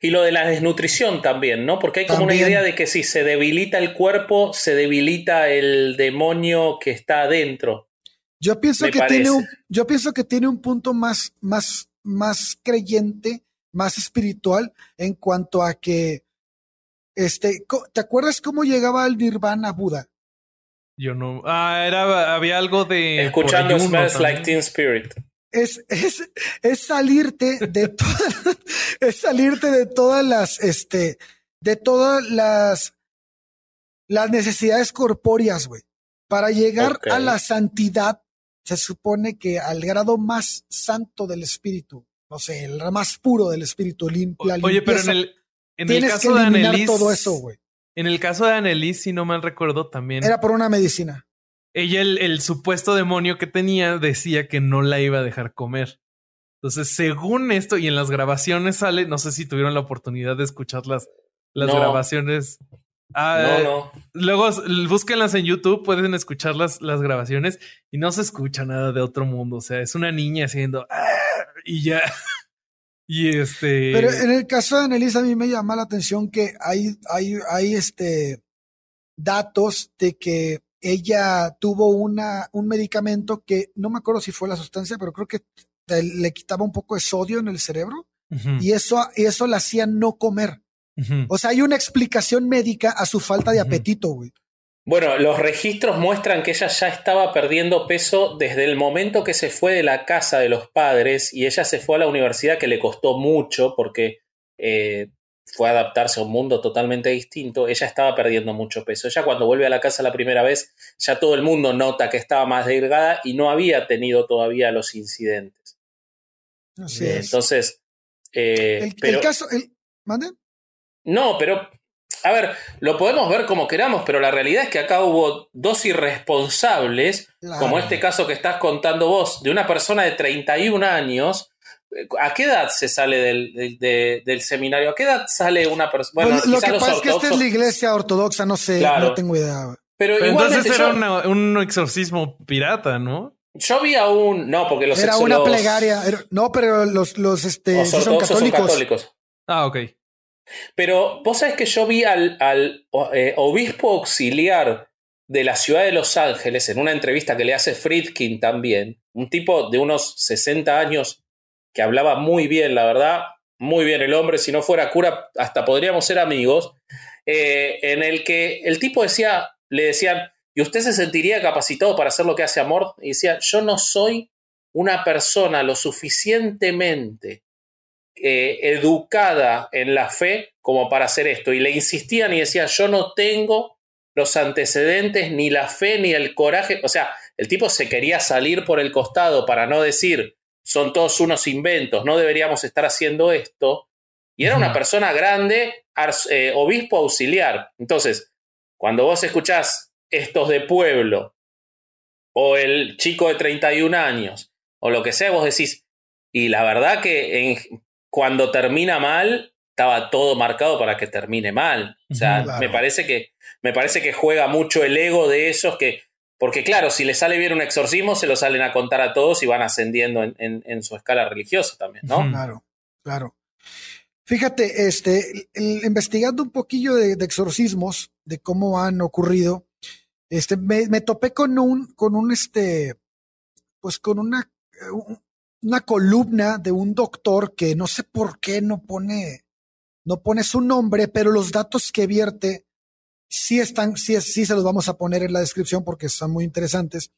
Y lo de la desnutrición también, ¿no? Porque hay como una idea de que si se debilita el cuerpo, se debilita el demonio que está adentro. Yo pienso, que tiene, un, yo pienso que tiene un punto más, más, más creyente, más espiritual en cuanto a que, este, ¿te acuerdas cómo llegaba al nirvana Buda? Yo no. Ah, era, había algo de. Escuchando Smells Like Teen Spirit. Es, es, es salirte de todas, es salirte de todas las, este, de todas las, las necesidades corpóreas, güey. Para llegar a la santidad, se supone que al grado más santo del espíritu, no sé, el más puro del espíritu, limpia. Oye, pero en el, en el caso de Annelies, todo eso, güey. En el caso de Annelies, si no mal recuerdo, también. Era por una medicina. Ella, el, el supuesto demonio que tenía, decía que no la iba a dejar comer. Entonces, según esto, y en las grabaciones sale, no sé si tuvieron la oportunidad de escuchar las, las grabaciones. Ah, no, no. Luego búsquenlas en YouTube, pueden escuchar las, las grabaciones y no se escucha nada de otro mundo. O sea, es una niña haciendo ah", y ya. Y este. Pero en el caso de Annelise, a mí me llama la atención que hay, hay, hay este datos de que ella tuvo una, un medicamento que no me acuerdo si fue la sustancia, pero creo que le quitaba un poco de sodio en el cerebro y eso, y eso la hacía no comer. O sea, hay una explicación médica a su falta de apetito, güey. Bueno, los registros muestran que ella ya estaba perdiendo peso desde el momento que se fue de la casa de los padres y ella se fue a la universidad que le costó mucho porque eh, fue a adaptarse a un mundo totalmente distinto. Ella estaba perdiendo mucho peso. Ella cuando vuelve a la casa la primera vez, ya todo el mundo nota que estaba más delgada y no había tenido todavía los incidentes. Así es. Entonces, eh, el, caso, ¿mande? No, pero a ver, lo podemos ver como queramos, pero la realidad es que acá hubo dos irresponsables, como este caso que estás contando vos, de una persona de 31 años. ¿A qué edad se sale del, seminario? ¿A qué edad sale una persona? Bueno, lo que pasa es que esta es la iglesia ortodoxa, no sé, no tengo idea. Pero, entonces era un exorcismo pirata, ¿no? Yo vi a un. No, porque los Era una plegaria. no, pero los, los, este, son católicos. Ah, ok. Pero vos sabés que yo vi al, eh, obispo auxiliar de la ciudad de Los Ángeles en una entrevista que le hace Friedkin también, un tipo de unos 60 años que hablaba muy bien, la verdad, muy bien el hombre, si no fuera cura, hasta podríamos ser amigos, eh, en el que el tipo decía, le decían, ¿y usted se sentiría capacitado para hacer lo que hace Amor? Y decía, yo no soy una persona lo suficientemente eh, educada en la fe como para hacer esto. Y le insistían y decían, yo no tengo los antecedentes, ni la fe, ni el coraje. O sea, el tipo se quería salir por el costado para no decir, son todos unos inventos, no deberíamos estar haciendo esto. Y era una persona grande, eh, obispo auxiliar. Entonces, cuando vos escuchás estos de pueblo, o el chico de 31 años, o lo que sea, vos decís, y la verdad que en, cuando termina mal, estaba todo marcado para que termine mal. O sea, me, parece que, me parece que juega mucho el ego de esos que. Porque, claro, si le sale bien un exorcismo, se lo salen a contar a todos y van ascendiendo en, su escala religiosa también, ¿no? Claro, claro. Fíjate, este, investigando un poquillo de, exorcismos, de cómo han ocurrido, este, me, me, topé con un, con un, este, pues con una, una columna de un doctor que no sé por qué no pone, no pone su nombre, pero los datos que vierte sí están, sí, sí se los vamos a poner en la descripción porque son muy interesantes.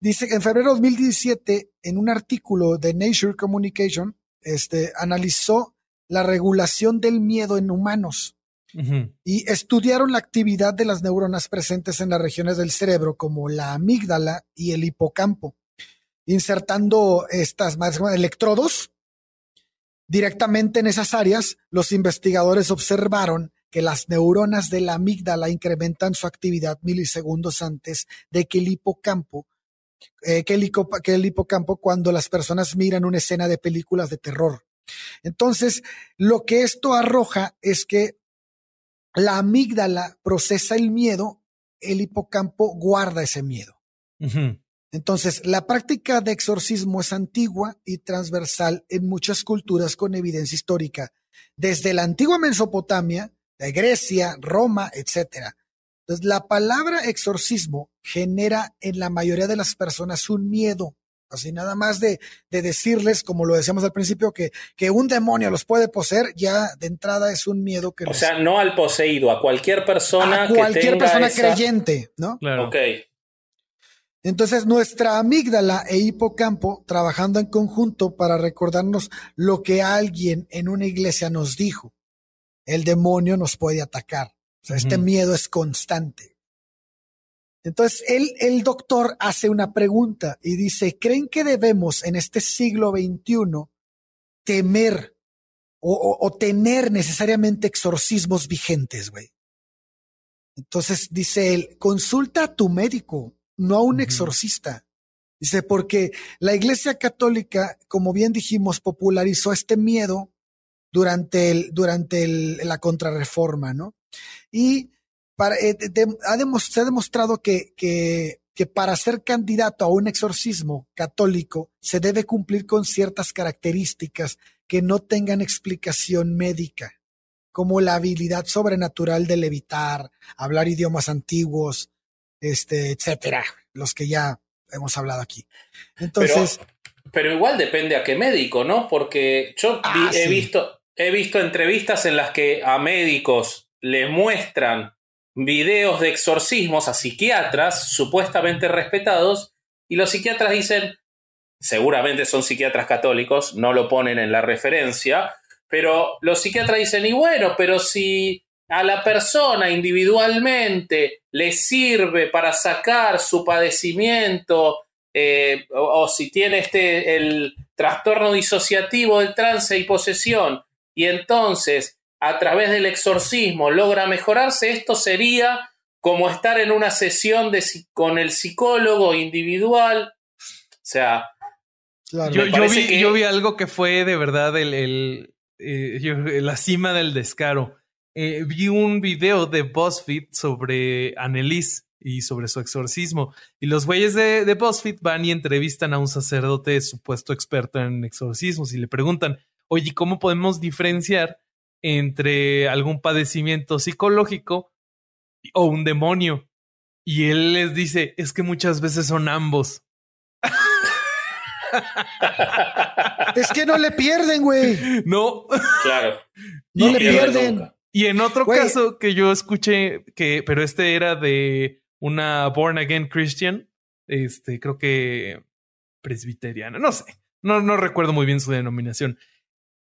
Dice que en febrero de 2017, en un artículo de Nature Communication, este, analizó la regulación del miedo en humanos y estudiaron la actividad de las neuronas presentes en las regiones del cerebro como la amígdala y el hipocampo insertando estas electrodos directamente en esas áreas, los investigadores observaron que las neuronas de la amígdala incrementan su actividad milisegundos antes de que el hipocampo, eh, que, el que el hipocampo cuando las personas miran una escena de películas de terror. Entonces, lo que esto arroja es que la amígdala procesa el miedo, el hipocampo guarda ese miedo. Entonces, la práctica de exorcismo es antigua y transversal en muchas culturas con evidencia histórica, desde la antigua Mesopotamia, de Grecia, Roma, etc. Entonces, la palabra exorcismo genera en la mayoría de las personas un miedo Así nada más de, de, decirles, como lo decíamos al principio, que, que un demonio los puede poseer, ya de entrada es un miedo que... O sea, no al poseído, a cualquier persona. A cualquier persona creyente, ¿no? Claro. Ok. Entonces, nuestra amígdala e hipocampo trabajando en conjunto para recordarnos lo que alguien en una iglesia nos dijo. El demonio nos puede atacar. O sea, este miedo es constante. Entonces, él, el doctor hace una pregunta y dice, ¿creen que debemos en este siglo XXI temer o, tener necesariamente exorcismos vigentes, güey? Entonces dice él, consulta a tu médico, no a un exorcista. Dice, porque la Iglesia Católica, como bien dijimos, popularizó este miedo durante, el, durante la contrarreforma, ¿no? Y para, eh, ha se ha demostrado que, que, que para ser candidato a un exorcismo católico se debe cumplir con ciertas características que no tengan explicación médica, como la habilidad sobrenatural de levitar, hablar idiomas antiguos, este, etcétera, los que ya hemos hablado aquí. Entonces. Pero, igual depende a qué médico, ¿no? Porque yo ah, he visto, he visto entrevistas en las que a médicos le muestran videos de exorcismos a psiquiatras supuestamente respetados y los psiquiatras dicen, seguramente son psiquiatras católicos, no lo ponen en la referencia, pero los psiquiatras dicen, y bueno, pero si a la persona individualmente le sirve para sacar su padecimiento eh, o, o, si tiene este el trastorno disociativo del trance y posesión y entonces a través del exorcismo logra mejorarse, esto sería como estar en una sesión de, con el psicólogo individual. O sea, yo, vi, algo que fue de verdad el, eh, la cima del descaro. Eh, vi un video de BuzzFeed sobre Annelies y sobre su exorcismo. Y los güeyes de, de BuzzFeed van y entrevistan a un sacerdote supuesto experto en exorcismos y le preguntan, oye, ¿cómo podemos diferenciar entre algún padecimiento psicológico o un demonio. Y él les dice, es que muchas veces son ambos. es que no le pierden, güey. No. Claro. No, le pierden. Y en otro caso que yo escuché, que, pero este era de una born again Christian, este, creo que presbiteriana, no sé, no, no recuerdo muy bien su denominación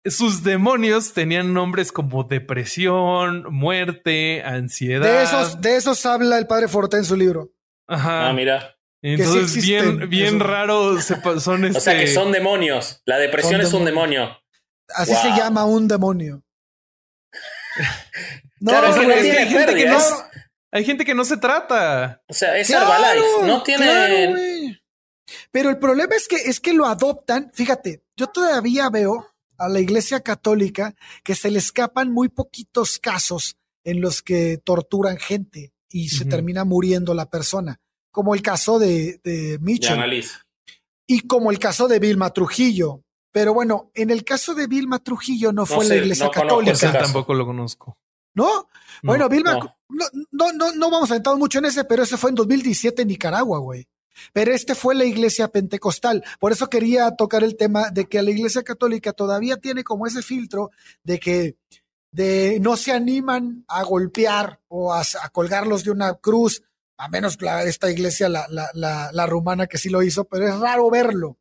sus demonios tenían nombres como depresión, muerte, ansiedad. De esos, de esos habla el padre Forte en su libro. Ajá. Ah, mira. Entonces, bien, bien raro son este... O sea que este son demonios. La depresión es un demonio. Así se llama un demonio. No, claro, es que no hay, gente que no, hay gente que no se trata. O sea, es Herbalife. No tiene. Pero el problema es que es que lo adoptan. Fíjate, yo todavía veo a la Iglesia Católica que se le escapan muy poquitos casos en los que torturan gente y se termina muriendo la persona, como el caso de, de Mitchell. y como el caso de Vilma Trujillo. Pero bueno, en el caso de Vilma Trujillo no, fue la Iglesia Católica. tampoco lo conozco. ¿No? Bueno, Vilma, no. No, no, no, vamos a entrar mucho en ese, pero ese fue en 2017 en Nicaragua, güey. Pero este fue la iglesia pentecostal. Por eso quería tocar el tema de que la iglesia católica todavía tiene como ese filtro de que de, no se animan a golpear o a, colgarlos de una cruz, a menos que esta iglesia, la, la, la, rumana que sí lo hizo, pero es raro verlo.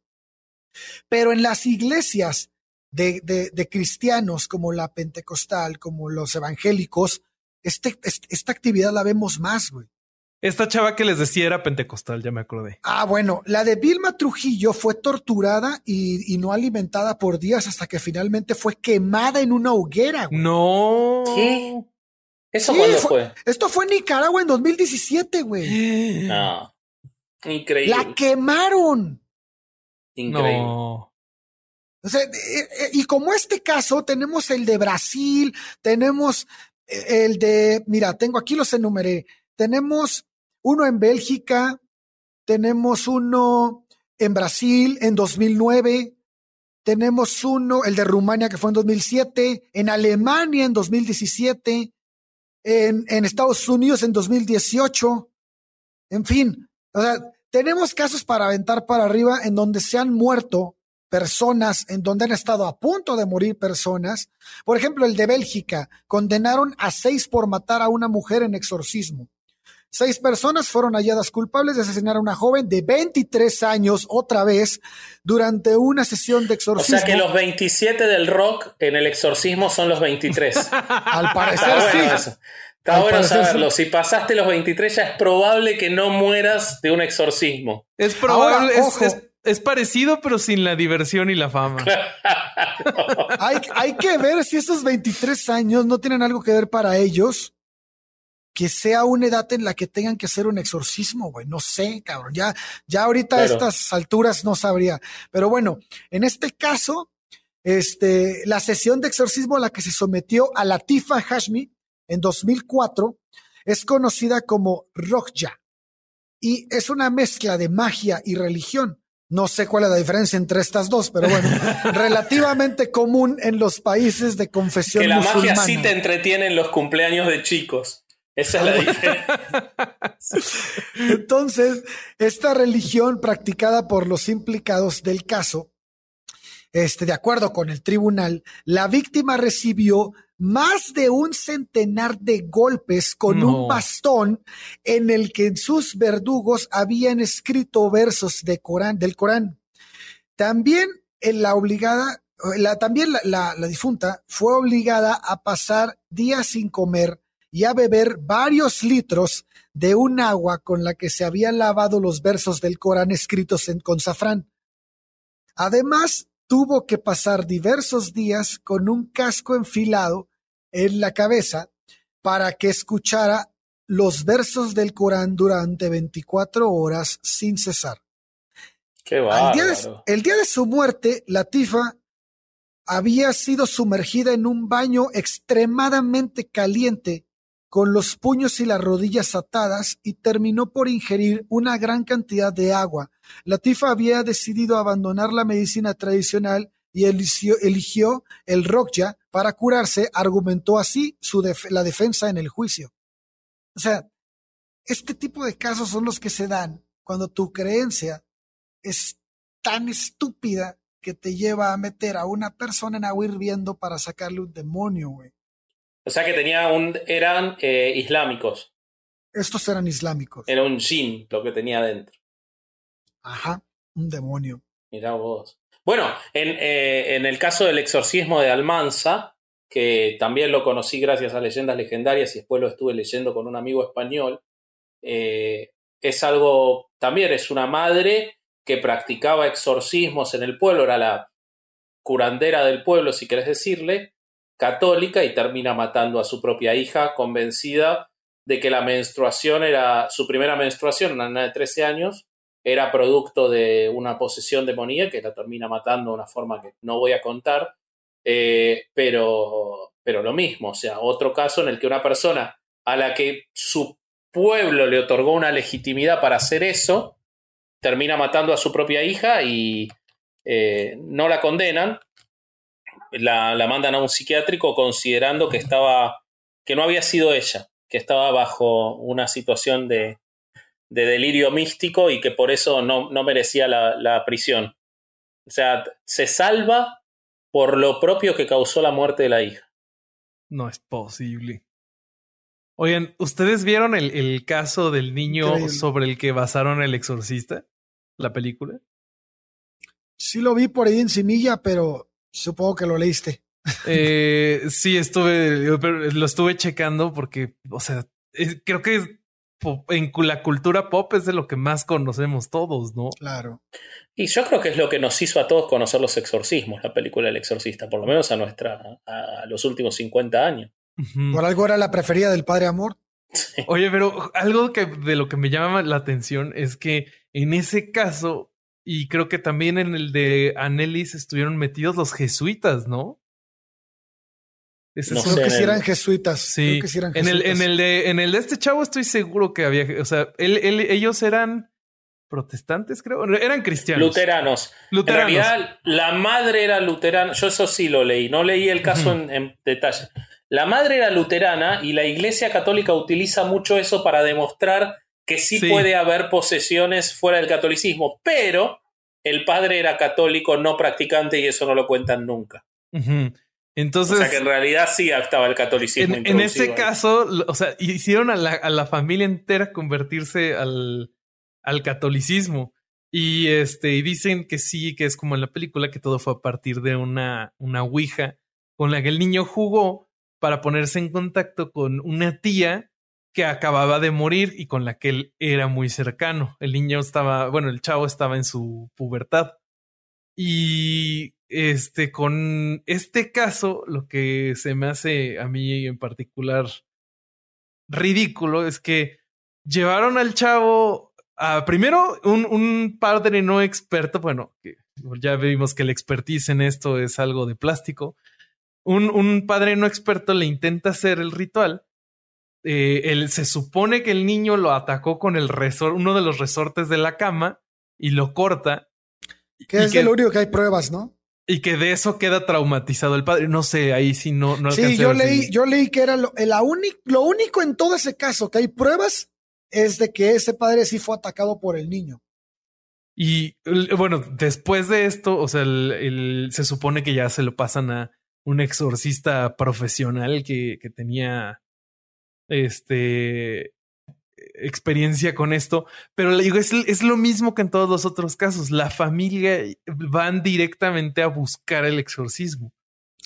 Pero en las iglesias de, de, de cristianos como la pentecostal, como los evangélicos, este, esta actividad la vemos más, güey. Esta chava que les decía era pentecostal, ya me acordé. Ah, bueno, la de Vilma Trujillo fue torturada y, no alimentada por días hasta que finalmente fue quemada en una hoguera. Güey. No. ¿Qué? ¿Eso cuándo fue, Esto fue en Nicaragua en 2017, güey. No. Increíble. La quemaron. Increíble. No. O sea, eh, eh, y como este caso, tenemos el de Brasil, tenemos eh, el de, mira, tengo aquí los enumeré. Tenemos uno en Bélgica, tenemos uno en Brasil en 2009, tenemos uno, el de Rumania que fue en 2007, en Alemania en 2017, en, en Estados Unidos en 2018, en fin, tenemos casos para aventar para arriba en donde se han muerto personas, en donde han estado a punto de morir personas. Por ejemplo, el de Bélgica, condenaron a seis por matar a una mujer en exorcismo. Seis personas fueron halladas culpables de asesinar a una joven de 23 años otra vez durante una sesión de exorcismo. O sea que los 27 del rock en el exorcismo son los 23. Al parecer sí. Está bueno saberlo. Si pasaste los 23 ya es probable que no mueras de un exorcismo. Es probable, es, parecido pero sin la diversión y la fama. hay, hay que ver si esos 23 años no tienen algo que ver para ellos que sea una edad en la que tengan que hacer un exorcismo, güey. No sé, cabrón. Ya, ya ahorita a estas alturas no sabría. Pero bueno, en este caso, este, la sesión de exorcismo a la que se sometió a Latifa Hashmi en 2004 es conocida como Rokja y es una mezcla de magia y religión. No sé cuál es la diferencia entre estas dos, pero bueno, relativamente común en los países de confesión. Que la magia sí te entretiene en los cumpleaños de chicos. Esa es la diferencia. Entonces, esta religión practicada por los implicados del caso, este, de acuerdo con el tribunal, la víctima recibió más de un centenar de golpes con un bastón en el que sus verdugos habían escrito versos de Corán, del Corán. También en la obligada, la, también la difunta fue obligada a pasar días sin comer y a beber varios litros de un agua con la que se habían lavado los versos del Corán escritos en, con safrán. Además, tuvo que pasar diversos días con un casco enfilado en la cabeza para que escuchara los versos del Corán durante 24 horas sin cesar. Qué el día de su muerte, Latifa había sido sumergida en un baño extremadamente caliente con los puños y las rodillas atadas y terminó por ingerir una gran cantidad de agua. Latifa había decidido abandonar la medicina tradicional y eligió, el Rokya para curarse, argumentó así su la defensa en el juicio. O sea, este tipo de casos son los que se dan cuando tu creencia es tan estúpida que te lleva a meter a una persona en agua hirviendo para sacarle un demonio, güey. O sea que tenía un, eran eh, islámicos. Estos eran islámicos. Era un jin lo que tenía dentro. Ajá, un demonio. Mirá vos. Bueno, en, eh, en el caso del exorcismo de Almanza, que también lo conocí gracias a leyendas legendarias y después lo estuve leyendo con un amigo español, eh, es algo, también es una madre que practicaba exorcismos en el pueblo, era la curandera del pueblo, si querés decirle, católica y termina matando a su propia hija, convencida de que la menstruación era su primera menstruación, una niña de 13 años, era producto de una posesión demoníaca que la termina matando de una forma que no voy a contar, eh, pero, pero lo mismo, o sea, otro caso en el que una persona a la que su pueblo le otorgó una legitimidad para hacer eso, termina matando a su propia hija y eh, no la condenan, la, la, mandan a un psiquiátrico considerando que estaba, que no había sido ella, que estaba bajo una situación de, de delirio místico y que por eso no, no merecía la, la, prisión. O sea, se salva por lo propio que causó la muerte de la hija. No es posible. Oigan, ¿ustedes vieron el, el caso del niño sobre el que basaron el exorcista? ¿La película? Sí lo vi por ahí en Similla, pero Supongo que lo leíste. Eh, sí, estuve, lo estuve checando porque, o sea, creo que en la cultura pop es de lo que más conocemos todos, ¿no? Claro. Y yo creo que es lo que nos hizo a todos conocer los exorcismos, la película El Exorcista, por lo menos a nuestra, a los últimos 50 años. Por algo era la preferida del Padre Amor. Oye, pero algo que de lo que me llama la atención es que en ese caso y creo que también en el de Anelis estuvieron metidos los jesuitas, ¿no? No creo que sí eran jesuitas. Sí. En, el, en, el de, en el de este chavo estoy seguro que había, o sea, él, ellos eran protestantes, creo. Eran cristianos. Luteranos. Luteranos. En realidad, la madre era luterana. Yo eso sí lo leí. No leí el caso en, en, detalle. La madre era luterana y la iglesia católica utiliza mucho eso para demostrar que sí, puede haber posesiones fuera del catolicismo, pero el padre era católico no practicante y eso no lo cuentan nunca. Entonces, o sea que en realidad sí estaba el catolicismo. En, ese caso, o sea, hicieron a la, familia entera convertirse al, al, catolicismo. Y este, y dicen que sí, que es como en la película, que todo fue a partir de una, una ouija con la que el niño jugó para ponerse en contacto con una tía que acababa de morir y con la que él era muy cercano. El niño estaba, bueno, el chavo estaba en su pubertad. Y este, con este caso, lo que se me hace a mí en particular ridículo es que llevaron al chavo a primero un, un padre no experto, bueno, que ya vimos que el expertise en esto es algo de plástico. Un, un padre no experto le intenta hacer el ritual eh, se supone que el niño lo atacó con el resort, uno de los resortes de la cama y lo corta. Que es lo único que hay pruebas, ¿no? Y que de eso queda traumatizado el padre. No sé, ahí sí no. no sí, yo leí, yo leí que era lo, la lo único en todo ese caso que hay pruebas es de que ese padre sí fue atacado por el niño. Y bueno, después de esto, o sea, se supone que ya se lo pasan a un exorcista profesional que, que tenía este experiencia con esto, pero le digo, es, es, lo mismo que en todos los otros casos. La familia van directamente a buscar el exorcismo.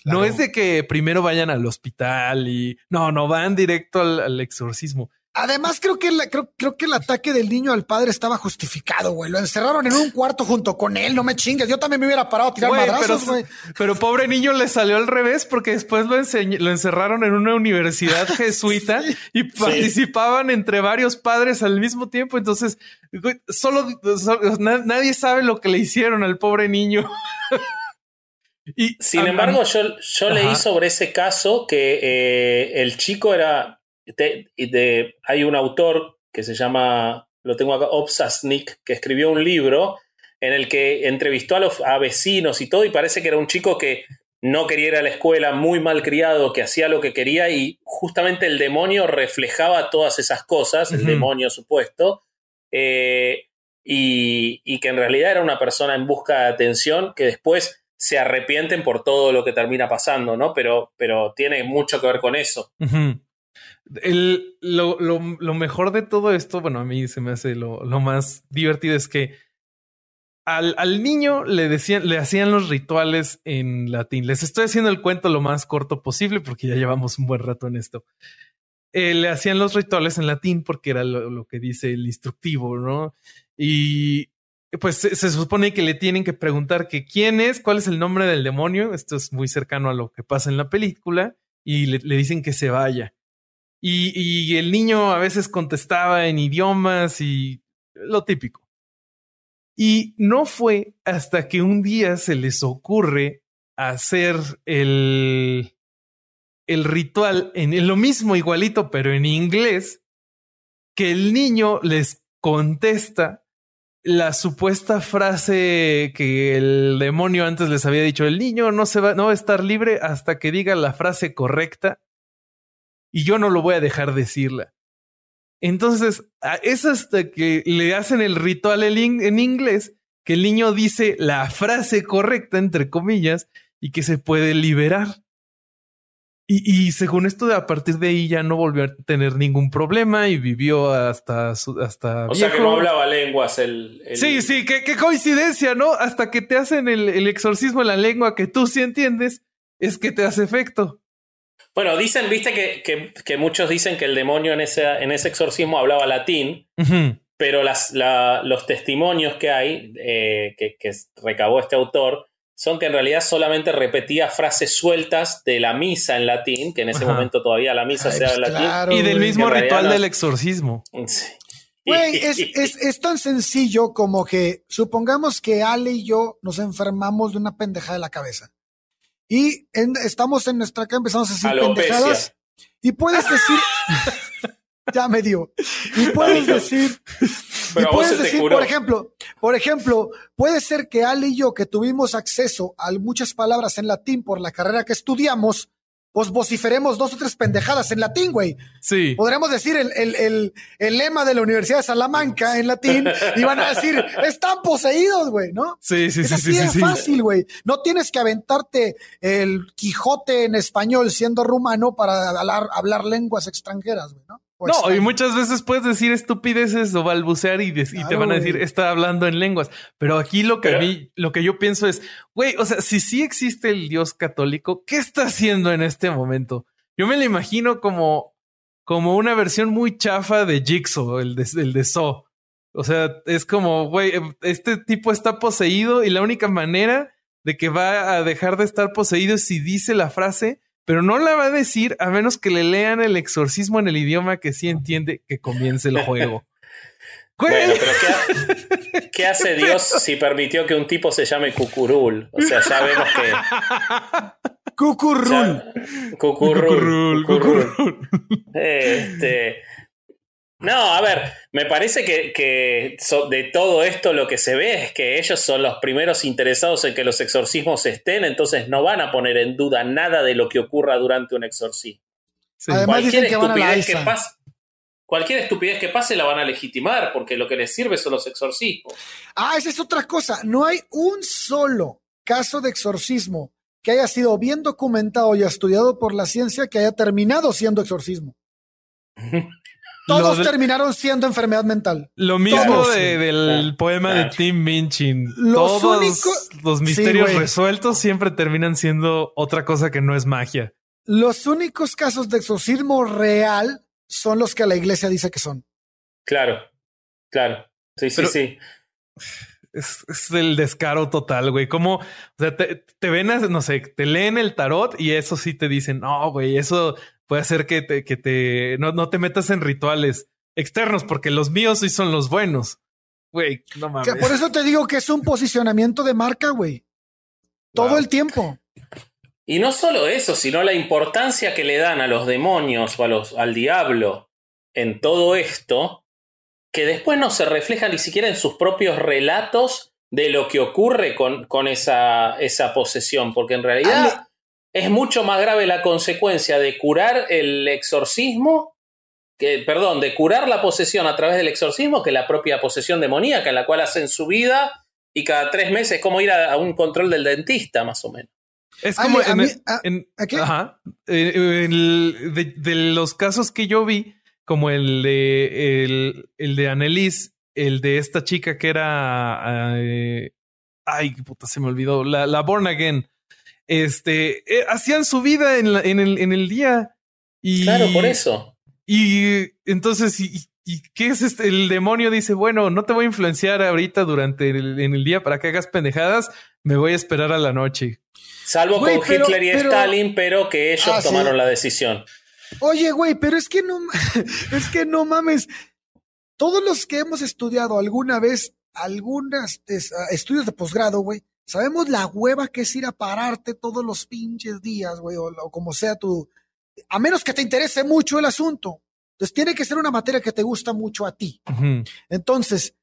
No es de que primero vayan al hospital y no, no van directo al exorcismo. Además, creo que, creo, creo, que el ataque del niño al padre estaba justificado, güey. Lo encerraron en un cuarto junto con él, no me chingues. Yo también me hubiera parado a tirar madrazos, güey. Pero, pobre niño le salió al revés porque después lo, lo encerraron en una universidad jesuita y participaban entre varios padres al mismo tiempo. Entonces, solo, nadie sabe lo que le hicieron al pobre niño. y, Sin embargo, yo, yo leí sobre ese caso que eh, el chico era de, hay un autor que se llama, lo tengo acá, Obsasnik, que escribió un libro en el que entrevistó a los a vecinos y todo, y parece que era un chico que no quería ir a la escuela, muy mal criado, que hacía lo que quería, y justamente el demonio reflejaba todas esas cosas, el demonio supuesto, eh, y, y, que en realidad era una persona en busca de atención que después se arrepienten por todo lo que termina pasando, ¿no? Pero, pero tiene mucho que ver con eso. El, lo, mejor de todo esto, bueno, a mí se me hace lo, más divertido es que al, niño le decían, le hacían los rituales en latín. Les estoy haciendo el cuento lo más corto posible porque ya llevamos un buen rato en esto. Eh, le hacían los rituales en latín porque era lo, que dice el instructivo, ¿no? Y pues se, supone que le tienen que preguntar que quién es, cuál es el nombre del demonio. Esto es muy cercano a lo que pasa en la película y le dicen que se vaya. Y, el niño a veces contestaba en idiomas y lo típico. Y no fue hasta que un día se les ocurre hacer el, el ritual en lo mismo igualito, pero en inglés, que el niño les contesta la supuesta frase que el demonio antes les había dicho, el niño no se va, no va a estar libre hasta que diga la frase correcta y yo no lo voy a dejar decirla. Entonces, es hasta que le hacen el ritual en inglés que el niño dice la frase correcta, entre comillas, y que se puede liberar. Y, según esto, a partir de ahí ya no volvió a tener ningún problema y vivió hasta hasta. O sea que no hablaba lenguas el. Sí, sí, qué, coincidencia, ¿no? Hasta que te hacen el, el exorcismo en la lengua que tú sí entiendes, es que te hace efecto. Bueno, dicen, viste que, que, muchos dicen que el demonio en ese, en ese exorcismo hablaba latín, pero las, los testimonios que hay, eh, que, que, recabó este autor, son que en realidad solamente repetía frases sueltas de la misa en latín, que en ese momento todavía la misa se habla latín. y del mismo ritual del exorcismo. Güey, es, es, es, tan sencillo como que supongamos que Ale y yo nos enfermamos de una pendeja de la cabeza. Y estamos en nuestra casa, empezamos a decir pendejadas. Y puedes decir. ya me dio. Y puedes decir. y puedes decir, por ejemplo, por ejemplo, puede ser que Ale y yo, que tuvimos acceso a muchas palabras en latín por la carrera que estudiamos, pues vociferemos dos o tres pendejadas en latín, güey. Sí. Podríamos decir el, el, el, el, lema de la Universidad de Salamanca en latín y van a decir, están poseídos, güey, ¿no? Sí, sí, es sí. Así sí, es fácil, güey. No tienes que aventarte el Quijote en español siendo rumano para hablar, hablar lenguas extranjeras, güey, ¿no? No, y muchas veces puedes decir estupideces o balbucear y, te van a decir, está hablando en lenguas. Pero aquí lo que, vi, lo que yo pienso es, güey, o sea, si sí existe el Dios católico, ¿qué está haciendo en este momento? Yo me lo imagino como, como una versión muy chafa de Jigsaw, el de, el de Saw. O sea, es como, güey, este tipo está poseído y la única manera de que va a dejar de estar poseído es si dice la frase pero no la va a decir a menos que le lean el exorcismo en el idioma que sí entiende que comience el juego. Bueno, pero ¿qué, hace Dios si permitió que un tipo se llame Cucurul? O sea, ya vemos que. Cucurul. Cucurul. Cucurul. Este. No, a ver, me parece que, de todo esto lo que se ve es que ellos son los primeros interesados en que los exorcismos estén, entonces no van a poner en duda nada de lo que ocurra durante un exorcismo. cualquier, estupidez que pase, cualquier estupidez que pase la van a legitimar, porque lo que les sirve son los exorcismos. Ah, esa es otra cosa. No hay un solo caso de exorcismo que haya sido bien documentado y estudiado por la ciencia que haya terminado siendo exorcismo. Todos terminaron siendo enfermedad mental. Lo mismo del poema de Tim Minchin. Los Todos únicos, los misterios resueltos siempre terminan siendo otra cosa que no es magia. Los únicos casos de exorcismo real son los que la iglesia dice que son. Claro, claro. Sí, sí, sí. Es, el descaro total, güey. Como, o sea, te, te ven, no sé, te leen el tarot y eso sí te dicen, no, güey, eso puede hacer que te, que te no, no te metas en rituales externos, porque los míos sí son los buenos. Güey, no mames. por eso te digo que es un posicionamiento de marca, güey. Todo el tiempo. Y no solo eso, sino la importancia que le dan a los demonios o a los, al diablo en todo esto, que después no se refleja ni siquiera en sus propios relatos de lo que ocurre con, con esa, esa posesión, porque en realidad es mucho más grave la consecuencia de curar el exorcismo, que, perdón, de curar la posesión a través del exorcismo que la propia posesión demoníaca, en la cual hacen su vida y cada tres meses es como ir a, un control del dentista, más o menos. Es como en, ajá, de, los casos que yo vi, como el de el, el de Annelies, el de esta chica que era eh, ay, puta, se me olvidó, la, la Born Again este, eh, hacían su vida en, en, el, en el día. Y, claro, por eso. Y entonces, ¿y, qué es este? El demonio dice, bueno, no te voy a influenciar ahorita durante el, en el día para que hagas pendejadas, me voy a esperar a la noche. Salvo con Hitler y Stalin, pero que ellos ah, tomaron la decisión. Oye, güey, pero es que no, es que no mames. Todos los que hemos estudiado alguna vez, algunas estudios de posgrado, güey, Sabemos la hueva que es ir a pararte todos los pinches días, güey, o, como sea tu. A menos que te interese mucho el asunto. Entonces tiene que ser una materia que te gusta mucho a ti. Entonces,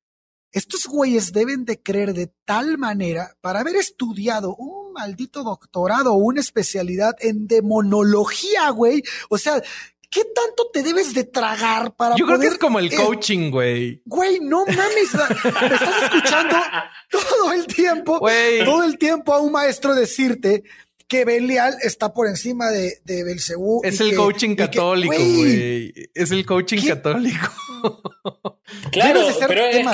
estos güeyes deben de creer de tal manera para haber estudiado un maldito doctorado o una especialidad en demonología, güey. O sea, ¿qué tanto te debes de tragar para Yo creo que es como el coaching, güey. Güey, no mames. me estás escuchando todo el tiempo, todo el tiempo a un maestro decirte que Belial está por encima de, de Belcebú. Es el coaching católico, güey. Es el coaching católico. Claro, pero es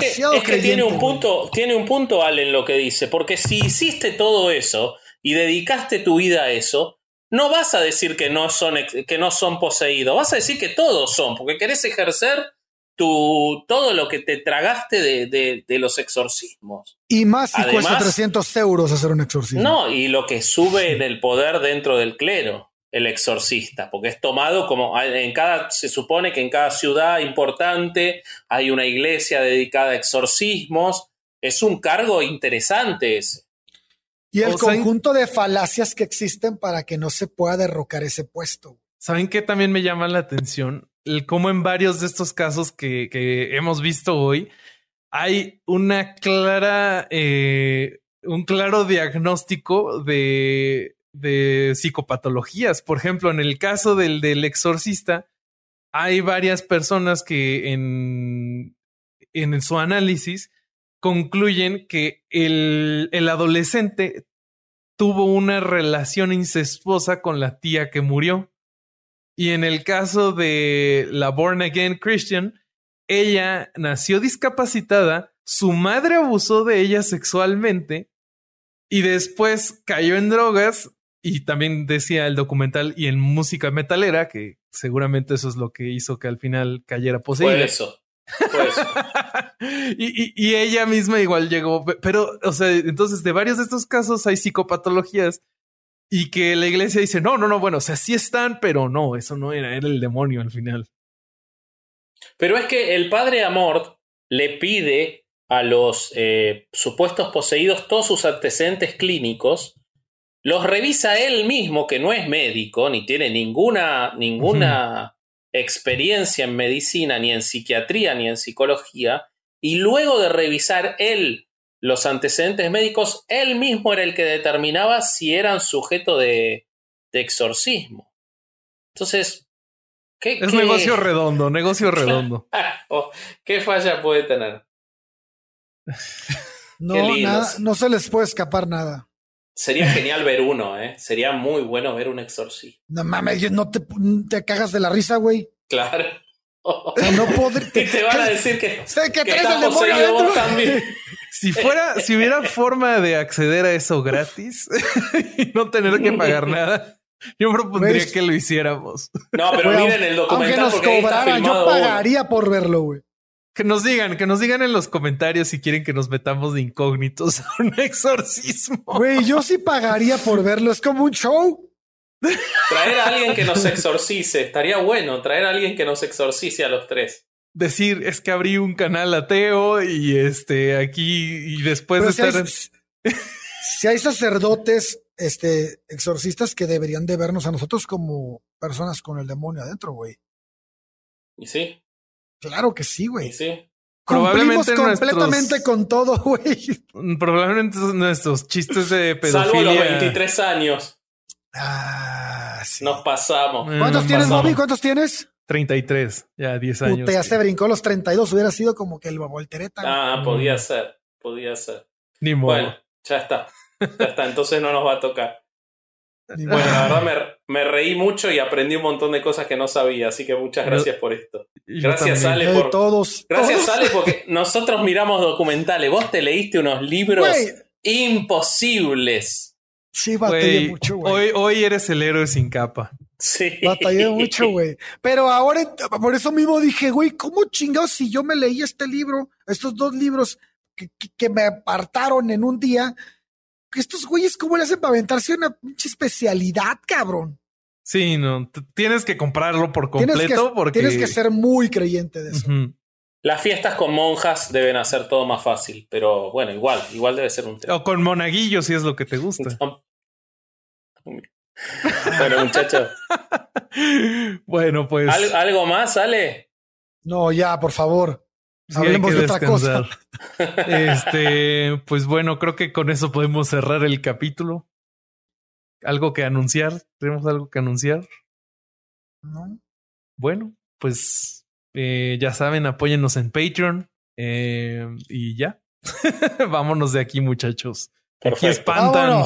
que, tiene un punto, tiene un punto, Al, en lo que dice, porque si hiciste todo eso y dedicaste tu vida a eso, no vas a decir que no son, que no son poseídos, vas a decir que todos son, porque querés ejercer tu, todo lo que te tragaste de, de, los exorcismos. Y más si cuesta 300 euros hacer un exorcismo. No, y lo que sube en el poder dentro del clero, el exorcista, porque es tomado como en cada, se supone que en cada ciudad importante hay una iglesia dedicada a exorcismos. Es un cargo interesante ese. Y el conjunto de falacias que existen para que no se pueda derrocar ese puesto. ¿Saben qué también me llama la atención? El cómo en varios de estos casos que, hemos visto hoy hay una clara, eh, un claro diagnóstico de, psicopatologías. Por ejemplo, en el caso del, exorcista, hay varias personas que en, su análisis concluyen que el adolescente tuvo una relación incestuosa con la tía que murió. Y en el caso de la Born Again Christian, ella nació discapacitada, su madre abusó de ella sexualmente y después cayó en drogas y también decía el documental y en música metalera, que seguramente eso es lo que hizo que al final cayera poseída. Fue eso. Fue eso. y, y, ella misma igual llegó, pero, o sea, entonces de varios de estos casos hay psicopatologías y que la iglesia dice, no, no, no, bueno, o sea, sí están, pero no, eso no era, era el demonio al final. Pero es que el padre Amor le pide a los eh, supuestos poseídos todos sus antecedentes clínicos, los revisa él mismo, que no es médico, ni tiene ninguna, ninguna experiencia en medicina, ni en psiquiatría, ni en psicología, y luego de revisar él los antecedentes médicos, él mismo era el que determinaba si eran sujeto de, de exorcismo. Entonces, ¿qué, es negocio redondo, negocio redondo. ¿Qué falla puede tener? No, nada, no se les puede escapar nada. Sería genial ver uno, ¿eh? Sería muy bueno ver un exorcismo. No mames, no te, te cagas de la risa, güey. Claro. no podré. Y te van a decir que. Sé que, traes el demonio también. Si fuera, si hubiera forma de acceder a eso gratis y no tener que pagar nada, yo propondría que lo hiciéramos. No, pero miren el documental. Aunque nos cobraran, yo pagaría por verlo, güey. Que nos digan, que nos digan en los comentarios si quieren que nos metamos de incógnitos a un exorcismo. Güey, yo sí pagaría por verlo. Es como un show. Traer a alguien que nos exorcice. Estaría bueno traer a alguien que nos exorcice a los tres decir es que abrí un canal ateo y este aquí y después de estar. Si hay, sacerdotes, este, exorcistas que deberían de vernos a nosotros como personas con el demonio adentro, güey. ¿Y sí? Claro que sí, güey. ¿Y sí? Probablemente completamente con todo, güey. Probablemente nuestros chistes de pedofilia. Salvo los 23 años. Ah, sí. Nos pasamos. ¿Cuántos tienes, Bobby? ¿Cuántos tienes? 33, ya 10 años. Puta, ya se brincó los 32, hubiera sido como que el voltereta. Ah, podía ser, podía ser. Ni modo. Bueno, ya está, ya está, entonces no nos va a tocar. bueno, la verdad me, reí mucho y aprendí un montón de cosas que no sabía, así que muchas gracias por esto. Gracias, Ale, por. todos. Gracias, Ale, porque nosotros miramos documentales. Vos te leíste unos libros imposibles. Sí, batallé mucho, güey. Hoy, hoy eres el héroe sin capa. Sí. Batallé mucho, güey. Pero ahora, por eso mismo dije, güey, ¿cómo chingados si yo me leí este libro, estos dos libros que, que, me apartaron en un día? Estos güeyes, ¿cómo le hacen para aventarse una pinche especialidad, cabrón? Sí, no, tienes que comprarlo por completo tienes que, porque... Tienes que ser muy creyente de eso. Las fiestas con monjas deben hacer todo más fácil, pero bueno, igual, igual debe ser un tema. O con monaguillos si es lo que te gusta. bueno, muchachos. bueno, pues. ¿Algo más, sale? No, ya, por favor. Hablemos de otra cosa. este, pues bueno, creo que con eso podemos cerrar el capítulo. ¿Algo que anunciar? ¿Tenemos algo que anunciar? No. Bueno, pues eh, ya saben, apóyennos en Patreon. Eh, y ya. Vámonos de aquí, muchachos. Aquí espantan.